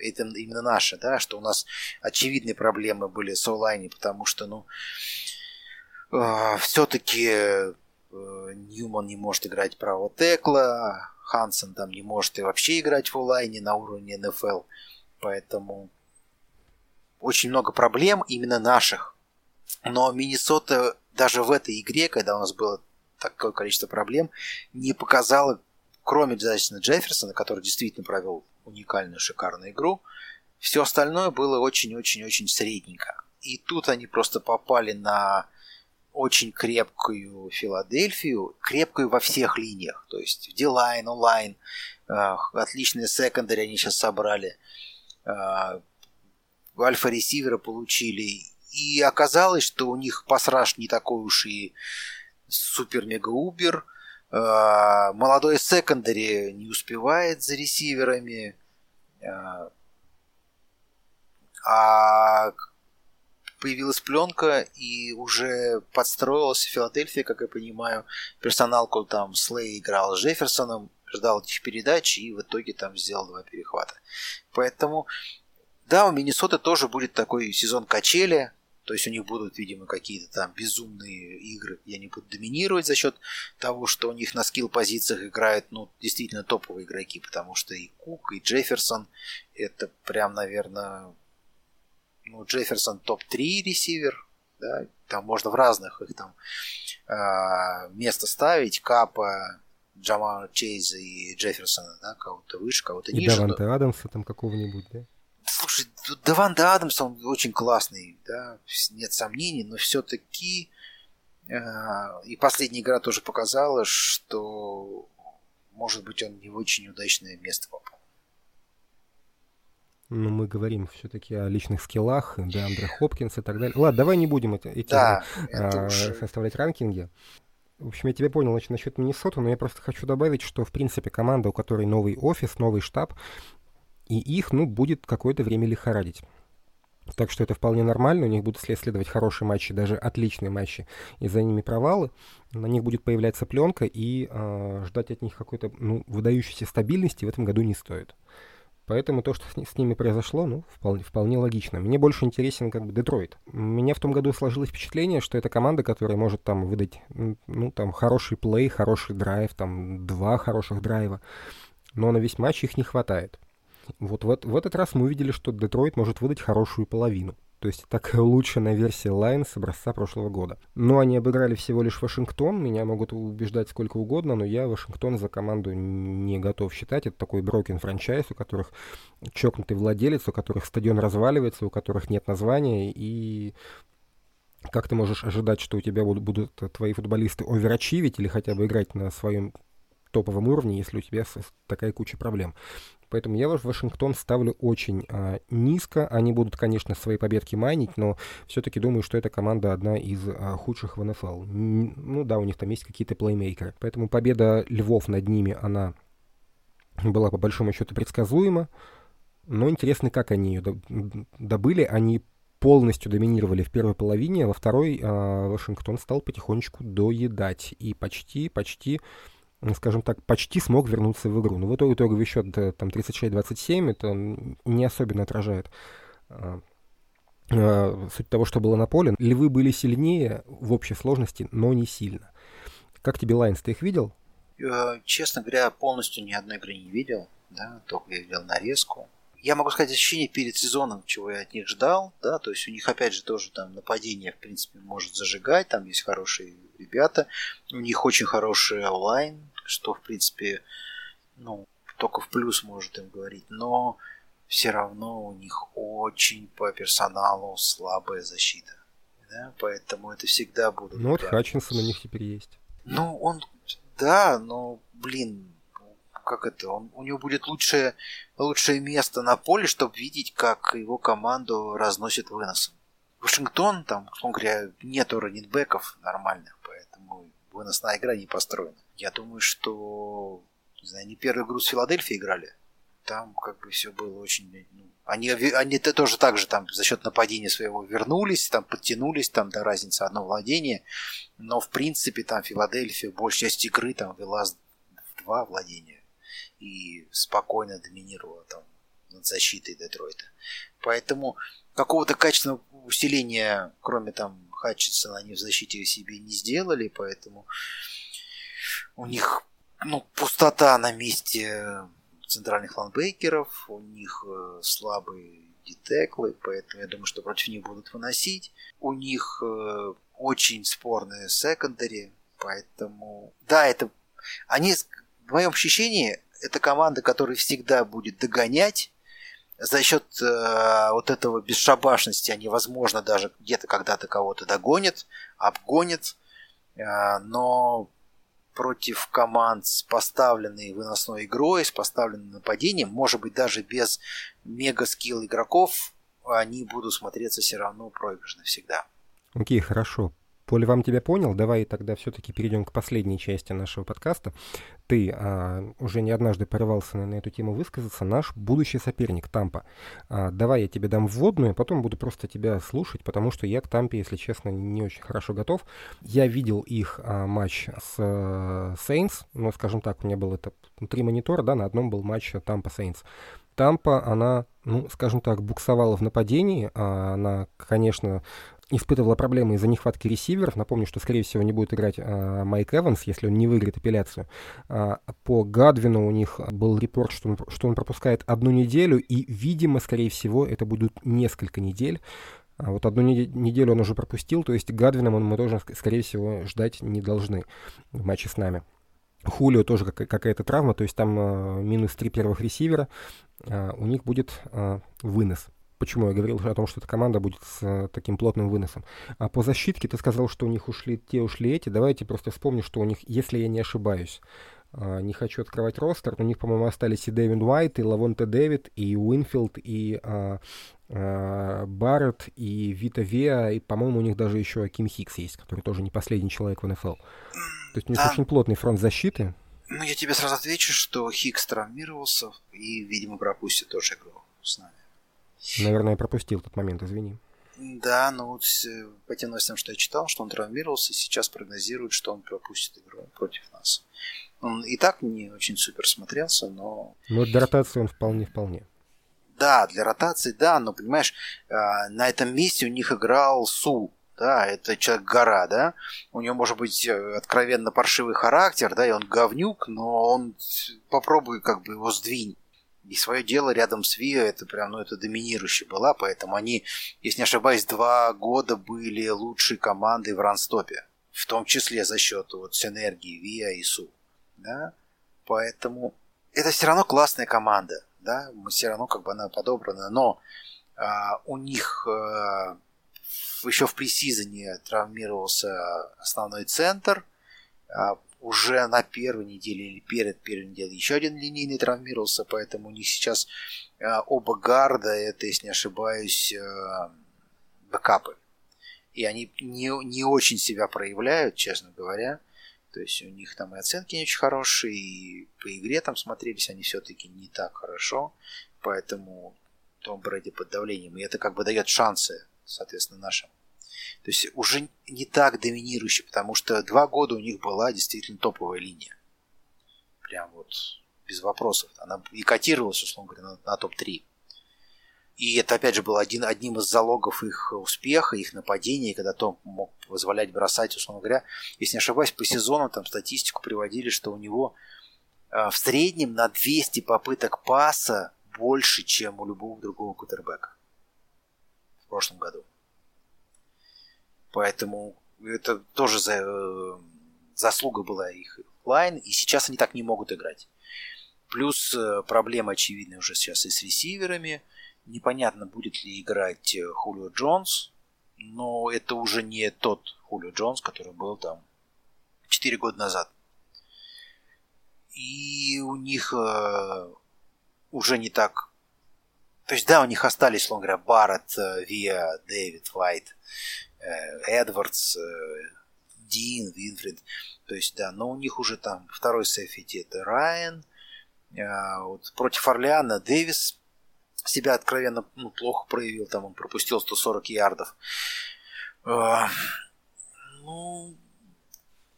Это именно наша, да, что у нас очевидные проблемы были с онлайне, потому что, ну, э, все-таки э, Ньюман не может играть правого текла, Хансен там не может и вообще играть в онлайне на уровне НФЛ. Поэтому очень много проблем именно наших. Но Миннесота даже в этой игре, когда у нас было такое количество проблем, не показала, кроме Джастина Джефферсона, который действительно провел уникальную, шикарную игру, все остальное было очень-очень-очень средненько. И тут они просто попали на очень крепкую Филадельфию, крепкую во всех линиях. То есть D-line, онлайн, отличные секондари они сейчас собрали, а, альфа-ресивера получили. И оказалось, что у них пасраж не такой уж и супер-мега-убер. А, молодой секондари не успевает за ресиверами. А, а появилась пленка и уже подстроилась Филадельфия, как я понимаю. Персоналку там Слей играл с Джефферсоном, ждал этих передач и в итоге там сделал два перехвата. Поэтому да, у Миннесоты тоже будет такой сезон качели, то есть у них будут, видимо, какие-то там безумные игры, и они будут доминировать за счет того, что у них на скилл-позициях играют, ну, действительно топовые игроки, потому что и Кук, и Джефферсон, это прям, наверное, ну, Джефферсон топ-3 ресивер, да, там можно в разных их там э, место ставить, Капа, Джамара Чейза и Джефферсона, да, кого-то выше, кого-то ниже. И Даванте но... Адамса там какого-нибудь, да? Слушай, Даванта Адамс, он очень классный, да, нет сомнений, но все-таки э, и последняя игра тоже показала, что может быть он не в очень удачное место попал. Ну, мы говорим все-таки о личных скиллах, да, Андре Хопкинс и так далее. Ладно, давай не будем это, эти да, а, уже... составлять ранкинги. В общем, я тебя понял значит, насчет Миннесоты, но я просто хочу добавить, что, в принципе, команда, у которой новый офис, новый штаб, и их, ну, будет какое-то время лихорадить. Так что это вполне нормально, у них будут следовать хорошие матчи, даже отличные матчи, и за ними провалы. На них будет появляться пленка, и э, ждать от них какой-то ну, выдающейся стабильности в этом году не стоит. Поэтому то, что с, ними произошло, ну, вполне, вполне логично. Мне больше интересен как бы Детройт. У меня в том году сложилось впечатление, что это команда, которая может там выдать, ну, там, хороший плей, хороший драйв, там, два хороших драйва. Но на весь матч их не хватает. Вот в, в этот раз мы увидели, что Детройт может выдать хорошую половину. То есть так улучшенная версия Lions с образца прошлого года. Но они обыграли всего лишь Вашингтон. Меня могут убеждать сколько угодно, но я Вашингтон за команду не готов считать. Это такой брокен франчайз, у которых чокнутый владелец, у которых стадион разваливается, у которых нет названия. И как ты можешь ожидать, что у тебя будут, будут твои футболисты оверачивить или хотя бы играть на своем топовом уровне, если у тебя такая куча проблем. Поэтому я в Вашингтон ставлю очень а, низко. Они будут, конечно, свои победки майнить, но все-таки думаю, что эта команда одна из а, худших в НФЛ. Ну да, у них там есть какие-то плеймейкеры. Поэтому победа Львов над ними, она была по большому счету предсказуема. Но интересно, как они ее добыли. Они полностью доминировали в первой половине, а во второй э, Вашингтон стал потихонечку доедать. И почти, почти скажем так, почти смог вернуться в игру. Но в итоге итоговый счет там 36-27, это не особенно отражает а, а, суть того, что было на поле. Львы были сильнее в общей сложности, но не сильно. Как тебе Лайнс, ты их видел? Э, честно говоря, полностью ни одной игры не видел, да, только я видел нарезку. Я могу сказать ощущение перед сезоном, чего я от них ждал, да, то есть у них опять же тоже там нападение, в принципе, может зажигать, там есть хорошие ребята, у них очень хороший онлайн, что, в принципе, ну, только в плюс может им говорить, но все равно у них очень по персоналу слабая защита. Да? Поэтому это всегда будут... Ну вот Хатчинсон у них теперь есть. Ну, он... Да, но, блин, как это, он, у него будет лучшее, лучшее место на поле, чтобы видеть, как его команду разносит выносом. Вашингтон, там, он говоря, нету раннинбеков нормальных, поэтому выносная игра не построена. Я думаю, что не знаю, они первую игру с Филадельфией играли. Там как бы все было очень... Ну, они, они -то тоже так же там за счет нападения своего вернулись, там подтянулись, там до разницы одно владение. Но в принципе там Филадельфия большая часть игры там вела два владения. И спокойно доминировала там над защитой Детройта. Поэтому какого-то качественного усиления, кроме там Хатчинсона, они в защите себе не сделали, поэтому у них ну, пустота на месте центральных ланбейкеров, у них э, слабые детеклы, поэтому я думаю, что против них будут выносить. У них э, очень спорные секондари, поэтому... Да, это... Они, в моем ощущении, это команда, которая всегда будет догонять, за счет э, вот этого бесшабашности они, возможно, даже где-то когда-то кого-то догонят, обгонят, э, но против команд с поставленной выносной игрой, с поставленным нападением, может быть, даже без мега-скилл игроков, они будут смотреться все равно проигрышно всегда. Окей, okay, хорошо. Поле вам тебя понял, давай тогда все-таки перейдем к последней части нашего подкаста. Ты а, уже не однажды порывался на, на эту тему высказаться. Наш будущий соперник Тампа. А, давай я тебе дам вводную, потом буду просто тебя слушать, потому что я к Тампе, если честно, не очень хорошо готов. Я видел их а, матч с а, Saints, ну, скажем так, у меня был это три монитора, да, на одном был матч Тампа Saints. Тампа, она, ну, скажем так, буксовала в нападении. А она, конечно, испытывала проблемы из-за нехватки ресиверов. Напомню, что, скорее всего, не будет играть а, Майк Эванс, если он не выиграет апелляцию. А, по Гадвину у них был репорт, что он, что он пропускает одну неделю, и, видимо, скорее всего, это будут несколько недель. А вот одну неделю он уже пропустил, то есть Гадвина мы тоже, скорее всего, ждать не должны в матче с нами. Хулио тоже какая-то травма, то есть там э, минус три первых ресивера, э, у них будет э, вынос почему я говорил о том, что эта команда будет с э, таким плотным выносом. А по защитке ты сказал, что у них ушли те, ушли эти. Давайте просто вспомню, что у них, если я не ошибаюсь, э, не хочу открывать roster, у них, по-моему, остались и Девин Уайт, и Лавонте Дэвид, и Уинфилд, и э, э, Барретт, и Вита Веа, и, по-моему, у них даже еще Аким Хикс есть, который тоже не последний человек в НФЛ. То есть у них да. очень плотный фронт защиты. Ну, я тебе сразу отвечу, что Хикс травмировался и, видимо, пропустит тоже игру с нами. Наверное, я пропустил тот момент, извини. Да, ну вот э, по тем новостям, что я читал, что он травмировался, сейчас прогнозируют, что он пропустит игру против нас. Он и так не очень супер смотрелся, но... Ну, для ротации он вполне-вполне. Да, для ротации, да, но, понимаешь, э, на этом месте у них играл Су, да, это человек-гора, да, у него может быть э, откровенно паршивый характер, да, и он говнюк, но он попробуй как бы его сдвинь И свое дело рядом с Виа это прям, ну, это доминирующая была, поэтому они, если не ошибаюсь, два года были лучшей командой в ранстопе. В том числе за счет вот синергии Виа и Су. Да? Поэтому это все равно классная команда. Да? Мы все равно как бы она подобрана. Но а, у них а, еще в пресизоне травмировался основной центр. А, уже на первой неделе или перед первой неделей еще один линейный травмировался, поэтому у них сейчас э, оба гарда, это, если не ошибаюсь, э, бэкапы. И они не, не очень себя проявляют, честно говоря. То есть у них там и оценки не очень хорошие, и по игре там смотрелись они все-таки не так хорошо. Поэтому Том Брэди под давлением. И это как бы дает шансы, соответственно, нашим то есть уже не так доминирующий, потому что два года у них была действительно топовая линия. Прям вот без вопросов. Она и котировалась, условно говоря, на, на топ-3. И это, опять же, был один, одним из залогов их успеха, их нападения, когда Том мог позволять бросать, условно говоря. Если не ошибаюсь, по сезону там статистику приводили, что у него э, в среднем на 200 попыток паса больше, чем у любого другого кутербека в прошлом году. Поэтому это тоже за, э, заслуга была их line, и сейчас они так не могут играть. Плюс э, проблема очевидная уже сейчас и с ресиверами. Непонятно, будет ли играть э, Хулио Джонс, но это уже не тот Хулио Джонс, который был там 4 года назад. И у них э, уже не так... То есть, да, у них остались, условно говоря, Барретт, Виа, Дэвид, Вайт Эдвардс, э, Дин, Винфрид. То есть, да, но у них уже там второй сейфити это Райан. Э, вот против Орлеана Дэвис себя откровенно ну, плохо проявил, там он пропустил 140 ярдов. Ну,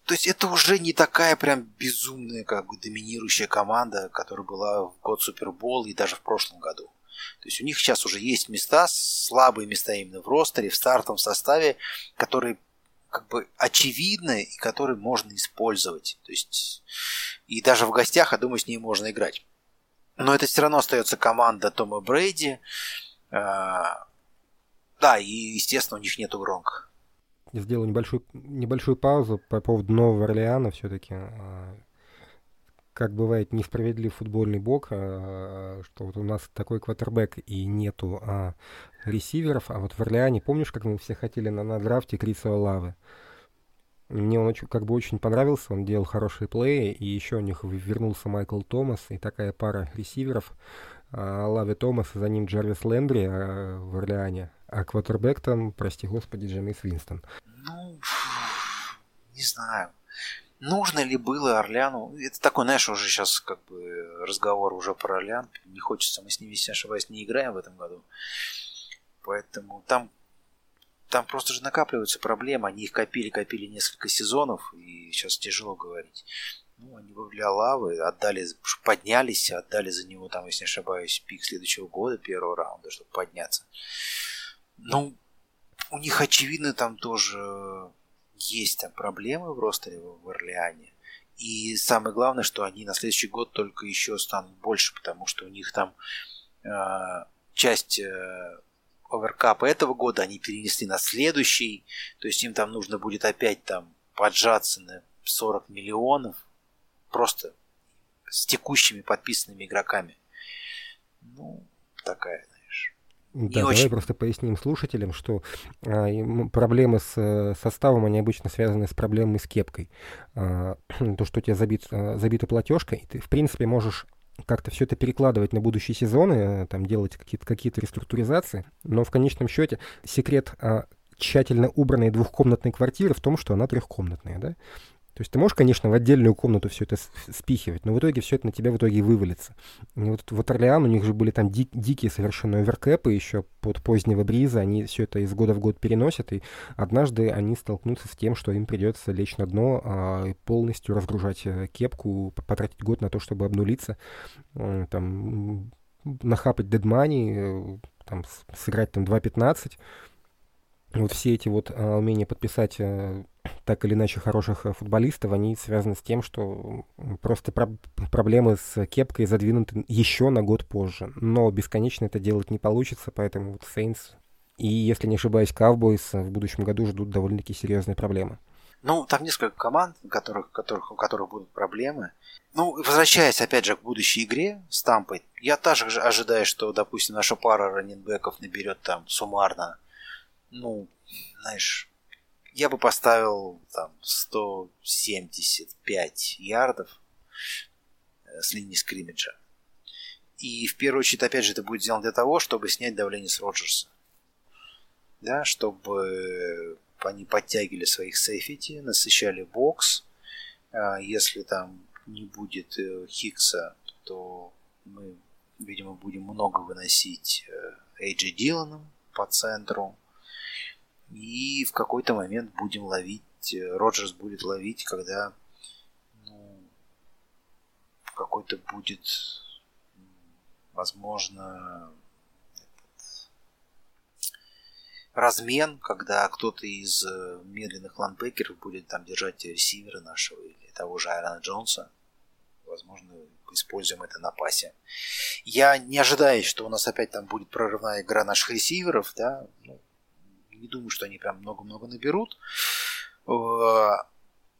то есть это уже не такая прям безумная, как бы доминирующая команда, которая была в год Супербол и даже в прошлом году. То есть у них сейчас уже есть места, слабые места именно в ростере, в стартовом составе, которые как бы очевидны и которые можно использовать. То есть и даже в гостях, я думаю, с ней можно играть. Но это все равно остается команда Тома Брейди. А, да, и, естественно, у них нету Гронка. Сделаю небольшую, небольшую паузу по поводу Нового Орлеана все-таки. Как бывает несправедлив футбольный бог, а, что вот у нас такой квотербек и нету а, ресиверов, а вот в Орлеане, помнишь, как мы все хотели на, на драфте Криса Лавы? Мне он очень, как бы очень понравился, он делал хорошие плеи, и еще у них вернулся Майкл Томас, и такая пара ресиверов, а, Лави Томас, и за ним Джарвис Лендри а, в Орлеане, а квотербек там, прости господи, Джеймис Винстон. Ну, не знаю нужно ли было Орляну, это такой, знаешь, уже сейчас как бы разговор уже про Орлян, не хочется, мы с ними, если не ошибаюсь, не играем в этом году, поэтому там там просто же накапливаются проблемы, они их копили, копили несколько сезонов, и сейчас тяжело говорить. Ну, они вывели лавы, отдали, поднялись, отдали за него, там, если не ошибаюсь, пик следующего года, первого раунда, чтобы подняться. Ну, у них, очевидно, там тоже есть там проблемы в ростере в Орлеане. И самое главное, что они на следующий год только еще станут больше, потому что у них там э, часть э, оверкапа этого года они перенесли на следующий. То есть им там нужно будет опять там поджаться на 40 миллионов. Просто с текущими подписанными игроками. Ну, такая да, не давай очень... просто поясним слушателям, что а, проблемы с э, составом, они обычно связаны с проблемами с кепкой. А, то, что у тебя забит, а, забита платежка, и ты, в принципе, можешь как-то все это перекладывать на будущие сезоны, э, там делать какие-то какие реструктуризации, но в конечном счете секрет а, тщательно убранной двухкомнатной квартиры в том, что она трехкомнатная, да? То есть ты можешь, конечно, в отдельную комнату все это спихивать, но в итоге все это на тебя в итоге вывалится. И вот, вот Орлеан, у них же были там ди- дикие совершенно оверкэпы еще под позднего бриза, они все это из года в год переносят, и однажды они столкнутся с тем, что им придется лечь на дно а, и полностью разгружать э, кепку, потратить год на то, чтобы обнулиться, э, там, нахапать дедмани, э, там, сыграть там 2.15, вот все эти вот а, умения подписать так или иначе хороших э, футболистов, они связаны с тем, что просто про- проблемы с кепкой задвинуты еще на год позже. Но бесконечно это делать не получится, поэтому вот Saints и, если не ошибаюсь, Cowboys в будущем году ждут довольно-таки серьезные проблемы. Ну, там несколько команд, у которых, которых, у которых будут проблемы. Ну, возвращаясь, опять же, к будущей игре с Тампой, я также ожидаю, что, допустим, наша пара раненбеков наберет там суммарно, ну, знаешь, я бы поставил там 175 ярдов э, с линии скриммиджа. И в первую очередь, опять же, это будет сделано для того, чтобы снять давление с Роджерса. Да, чтобы они подтягивали своих сейфити, насыщали бокс. А если там не будет э, Хикса, то мы, видимо, будем много выносить Эйджи Диланом по центру. И в какой-то момент будем ловить, э, Роджерс будет ловить, когда ну, какой-то будет, возможно, размен, когда кто-то из э, медленных ландбекеров будет там держать ресивера нашего или того же Айрона Джонса. Возможно, используем это на пасе. Я не ожидаю, что у нас опять там будет прорывная игра наших ресиверов, да, ну, не думаю, что они прям много-много наберут. Э,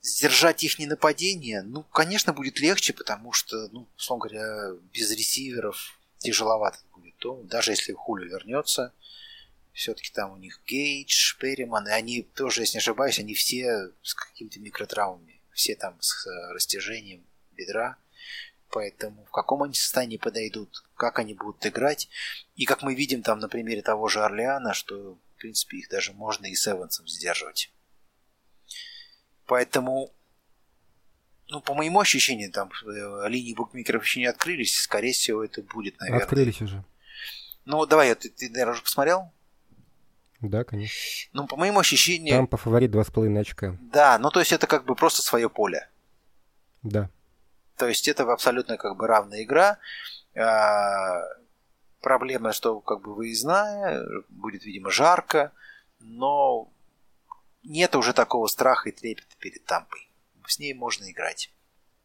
сдержать их не нападение, ну, конечно, будет легче, потому что, ну, условно говоря, без ресиверов тяжеловато будет. То, даже если Хулю вернется, все-таки там у них Гейдж, Перриман, и они тоже, если не ошибаюсь, они все с какими-то микротравмами, все там с э, растяжением бедра. Поэтому в каком они состоянии подойдут, как они будут играть. И как мы видим там на примере того же Орлеана, что, принципе, их даже можно и с Эвансом сдерживать. Поэтому, ну, по моему ощущению, там э, линии букмекеров еще не открылись. Скорее всего, это будет, наверное. Открылись уже. Ну, давай, ты, ты наверное, уже посмотрел? Да, конечно. Ну, по моему ощущению... Там по фаворит 2,5 очка. Да, ну то есть это как бы просто свое поле. Да. То есть это абсолютно как бы равная игра. Проблема, что как бы выездная, будет, видимо, жарко, но нет уже такого страха и трепета перед Тампой. С ней можно играть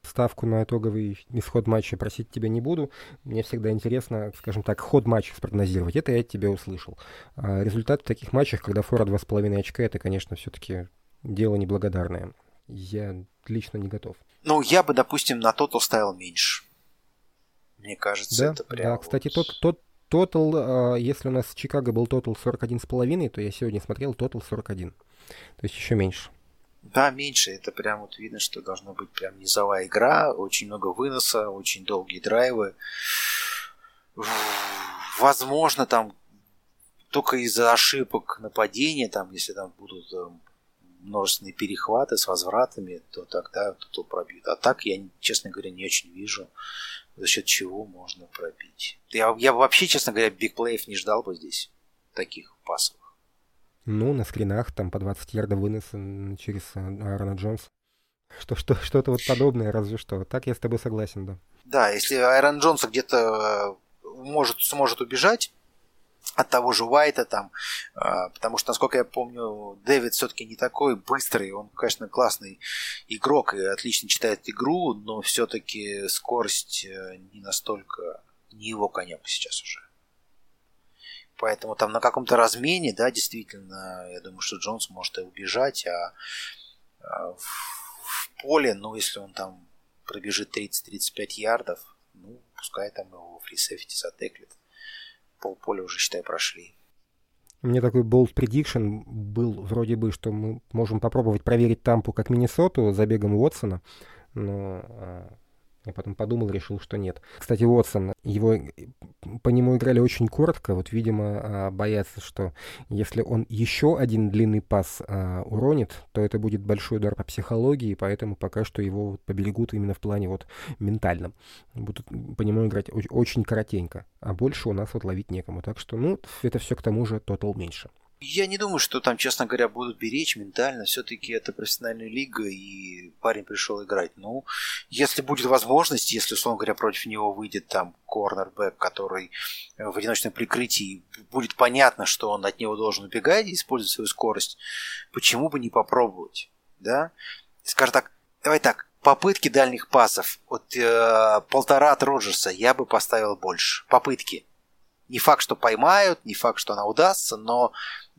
ставку на итоговый исход матча просить тебя не буду. Мне всегда интересно, скажем так, ход матча спрогнозировать. Это я тебя услышал. А результат в таких матчах, когда фора 2,5 очка, это, конечно, все-таки дело неблагодарное. Я лично не готов. Ну, я бы, допустим, на тотал ставил меньше. Мне кажется, да, это прям... Да, кстати, тот, тот, тотал, если у нас в Чикаго был тотал 41,5, то я сегодня смотрел тотал 41. То есть еще меньше. Да, меньше. Это прям вот видно, что должна быть прям низовая игра, очень много выноса, очень долгие драйвы. Возможно, там только из-за ошибок нападения, там, если там будут там, множественные перехваты с возвратами, то тогда кто пробьют. А так я, честно говоря, не очень вижу, за счет чего можно пробить. Я, я вообще, честно говоря, бигплеев не ждал бы здесь, таких пасов. Ну, на скринах там по 20 ярдов вынос через э, Аарона Джонс. Что, что, что-то вот подобное, разве что. Так я с тобой согласен, да. Да, если Айрон Джонс где-то э, может, сможет убежать от того же Уайта там, э, потому что, насколько я помню, Дэвид все-таки не такой быстрый, он, конечно, классный игрок и отлично читает игру, но все-таки скорость не настолько не его конек сейчас уже. Поэтому там на каком-то размене, да, действительно, я думаю, что Джонс может и убежать, а, а в, в поле, ну, если он там пробежит 30-35 ярдов, ну, пускай там его фрисейфти затеклит. Полполя уже, считай, прошли. У меня такой bold prediction был вроде бы, что мы можем попробовать проверить Тампу как Миннесоту забегом Уотсона, но а, я потом подумал, решил, что нет. Кстати, Уотсон, его, по нему играли очень коротко. Вот, видимо, а, боятся, что если он еще один длинный пас а, уронит, то это будет большой удар по психологии, поэтому пока что его вот поберегут именно в плане вот ментальном. Будут по нему играть очень коротенько. А больше у нас вот ловить некому. Так что, ну, это все к тому же тотал меньше. Я не думаю, что там, честно говоря, будут беречь ментально. Все-таки это профессиональная лига, и парень пришел играть. Ну, если будет возможность, если, условно говоря, против него выйдет там корнербэк, который в одиночном прикрытии, будет понятно, что он от него должен убегать и использовать свою скорость, почему бы не попробовать? да, скажем так, давай так, попытки дальних пасов от э, полтора от Роджерса я бы поставил больше. Попытки. Не факт, что поймают, не факт, что она удастся, но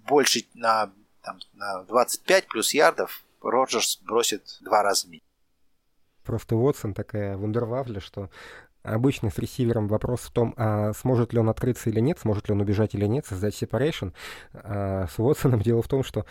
больше на, там, на 25 плюс ярдов Роджерс бросит два раза меньше. Просто Уотсон такая вундервафля, что обычно с ресивером вопрос в том, а сможет ли он открыться или нет, сможет ли он убежать или нет, создать сепарейшн. А с Уотсоном дело в том, что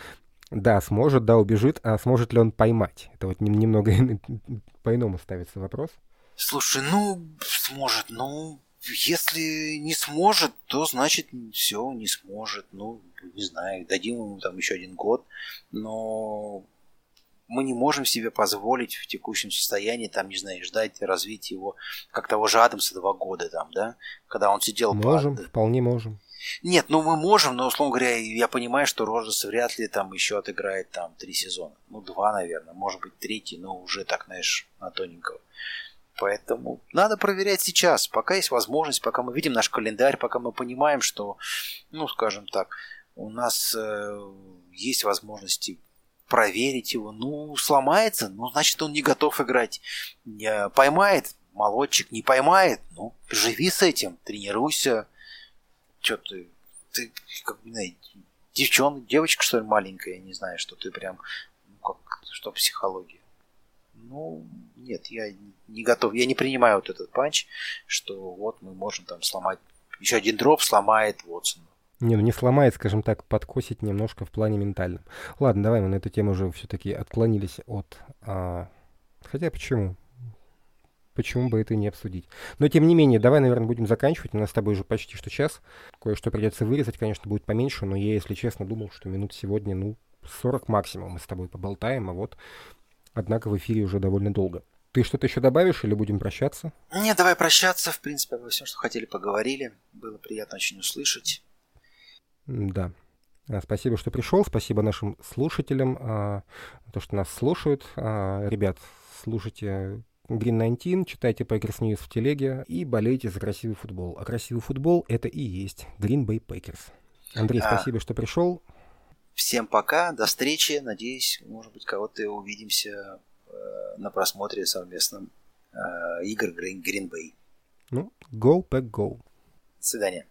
да, сможет, да, убежит, а сможет ли он поймать? Это вот немного по-иному ставится вопрос. Слушай, ну, сможет, ну, если не сможет, то значит все, не сможет. Ну, не знаю, дадим ему там еще один год, но мы не можем себе позволить в текущем состоянии, там, не знаю, ждать развития его, как того же Адамса два года, там, да, когда он сидел... Можем, под... вполне можем. Нет, ну мы можем, но, условно говоря, я понимаю, что Роджерс вряд ли там еще отыграет там три сезона. Ну, два, наверное, может быть, третий, но уже так, знаешь, на тоненького. Поэтому надо проверять сейчас, пока есть возможность, пока мы видим наш календарь, пока мы понимаем, что, ну, скажем так, у нас э, есть возможности проверить его. Ну, сломается, ну, значит, он не готов играть. Не поймает, молодчик, не поймает, ну, живи с этим, тренируйся. Че ты, ты, как, не знаю, девчонка, девочка, что ли, маленькая, я не знаю, что ты прям, ну, как, что психология. Ну, нет, я не готов, я не принимаю вот этот панч, что вот мы можем там сломать, еще один дроп сломает Вотсона. Не, ну не сломает, скажем так, подкосить немножко в плане ментальном. Ладно, давай мы на эту тему уже все-таки отклонились от... А... Хотя почему? Почему бы это не обсудить? Но тем не менее, давай, наверное, будем заканчивать. У нас с тобой уже почти что час. Кое-что придется вырезать, конечно, будет поменьше, но я, если честно, думал, что минут сегодня, ну, 40 максимум мы с тобой поболтаем, а вот, однако, в эфире уже довольно долго. Ты что-то еще добавишь или будем прощаться? Не, давай прощаться. В принципе, обо всем, что хотели, поговорили. Было приятно очень услышать. Да. А, спасибо, что пришел. Спасибо нашим слушателям, а, то, что нас слушают. А, ребят, слушайте Green 19, читайте Packers News в телеге и болейте за красивый футбол. А красивый футбол — это и есть Green Bay Packers. Андрей, а, спасибо, что пришел. Всем пока, до встречи. Надеюсь, может быть, кого-то увидимся э, на просмотре совместном э, игр Green Bay. Ну, go, pack, go. До свидания.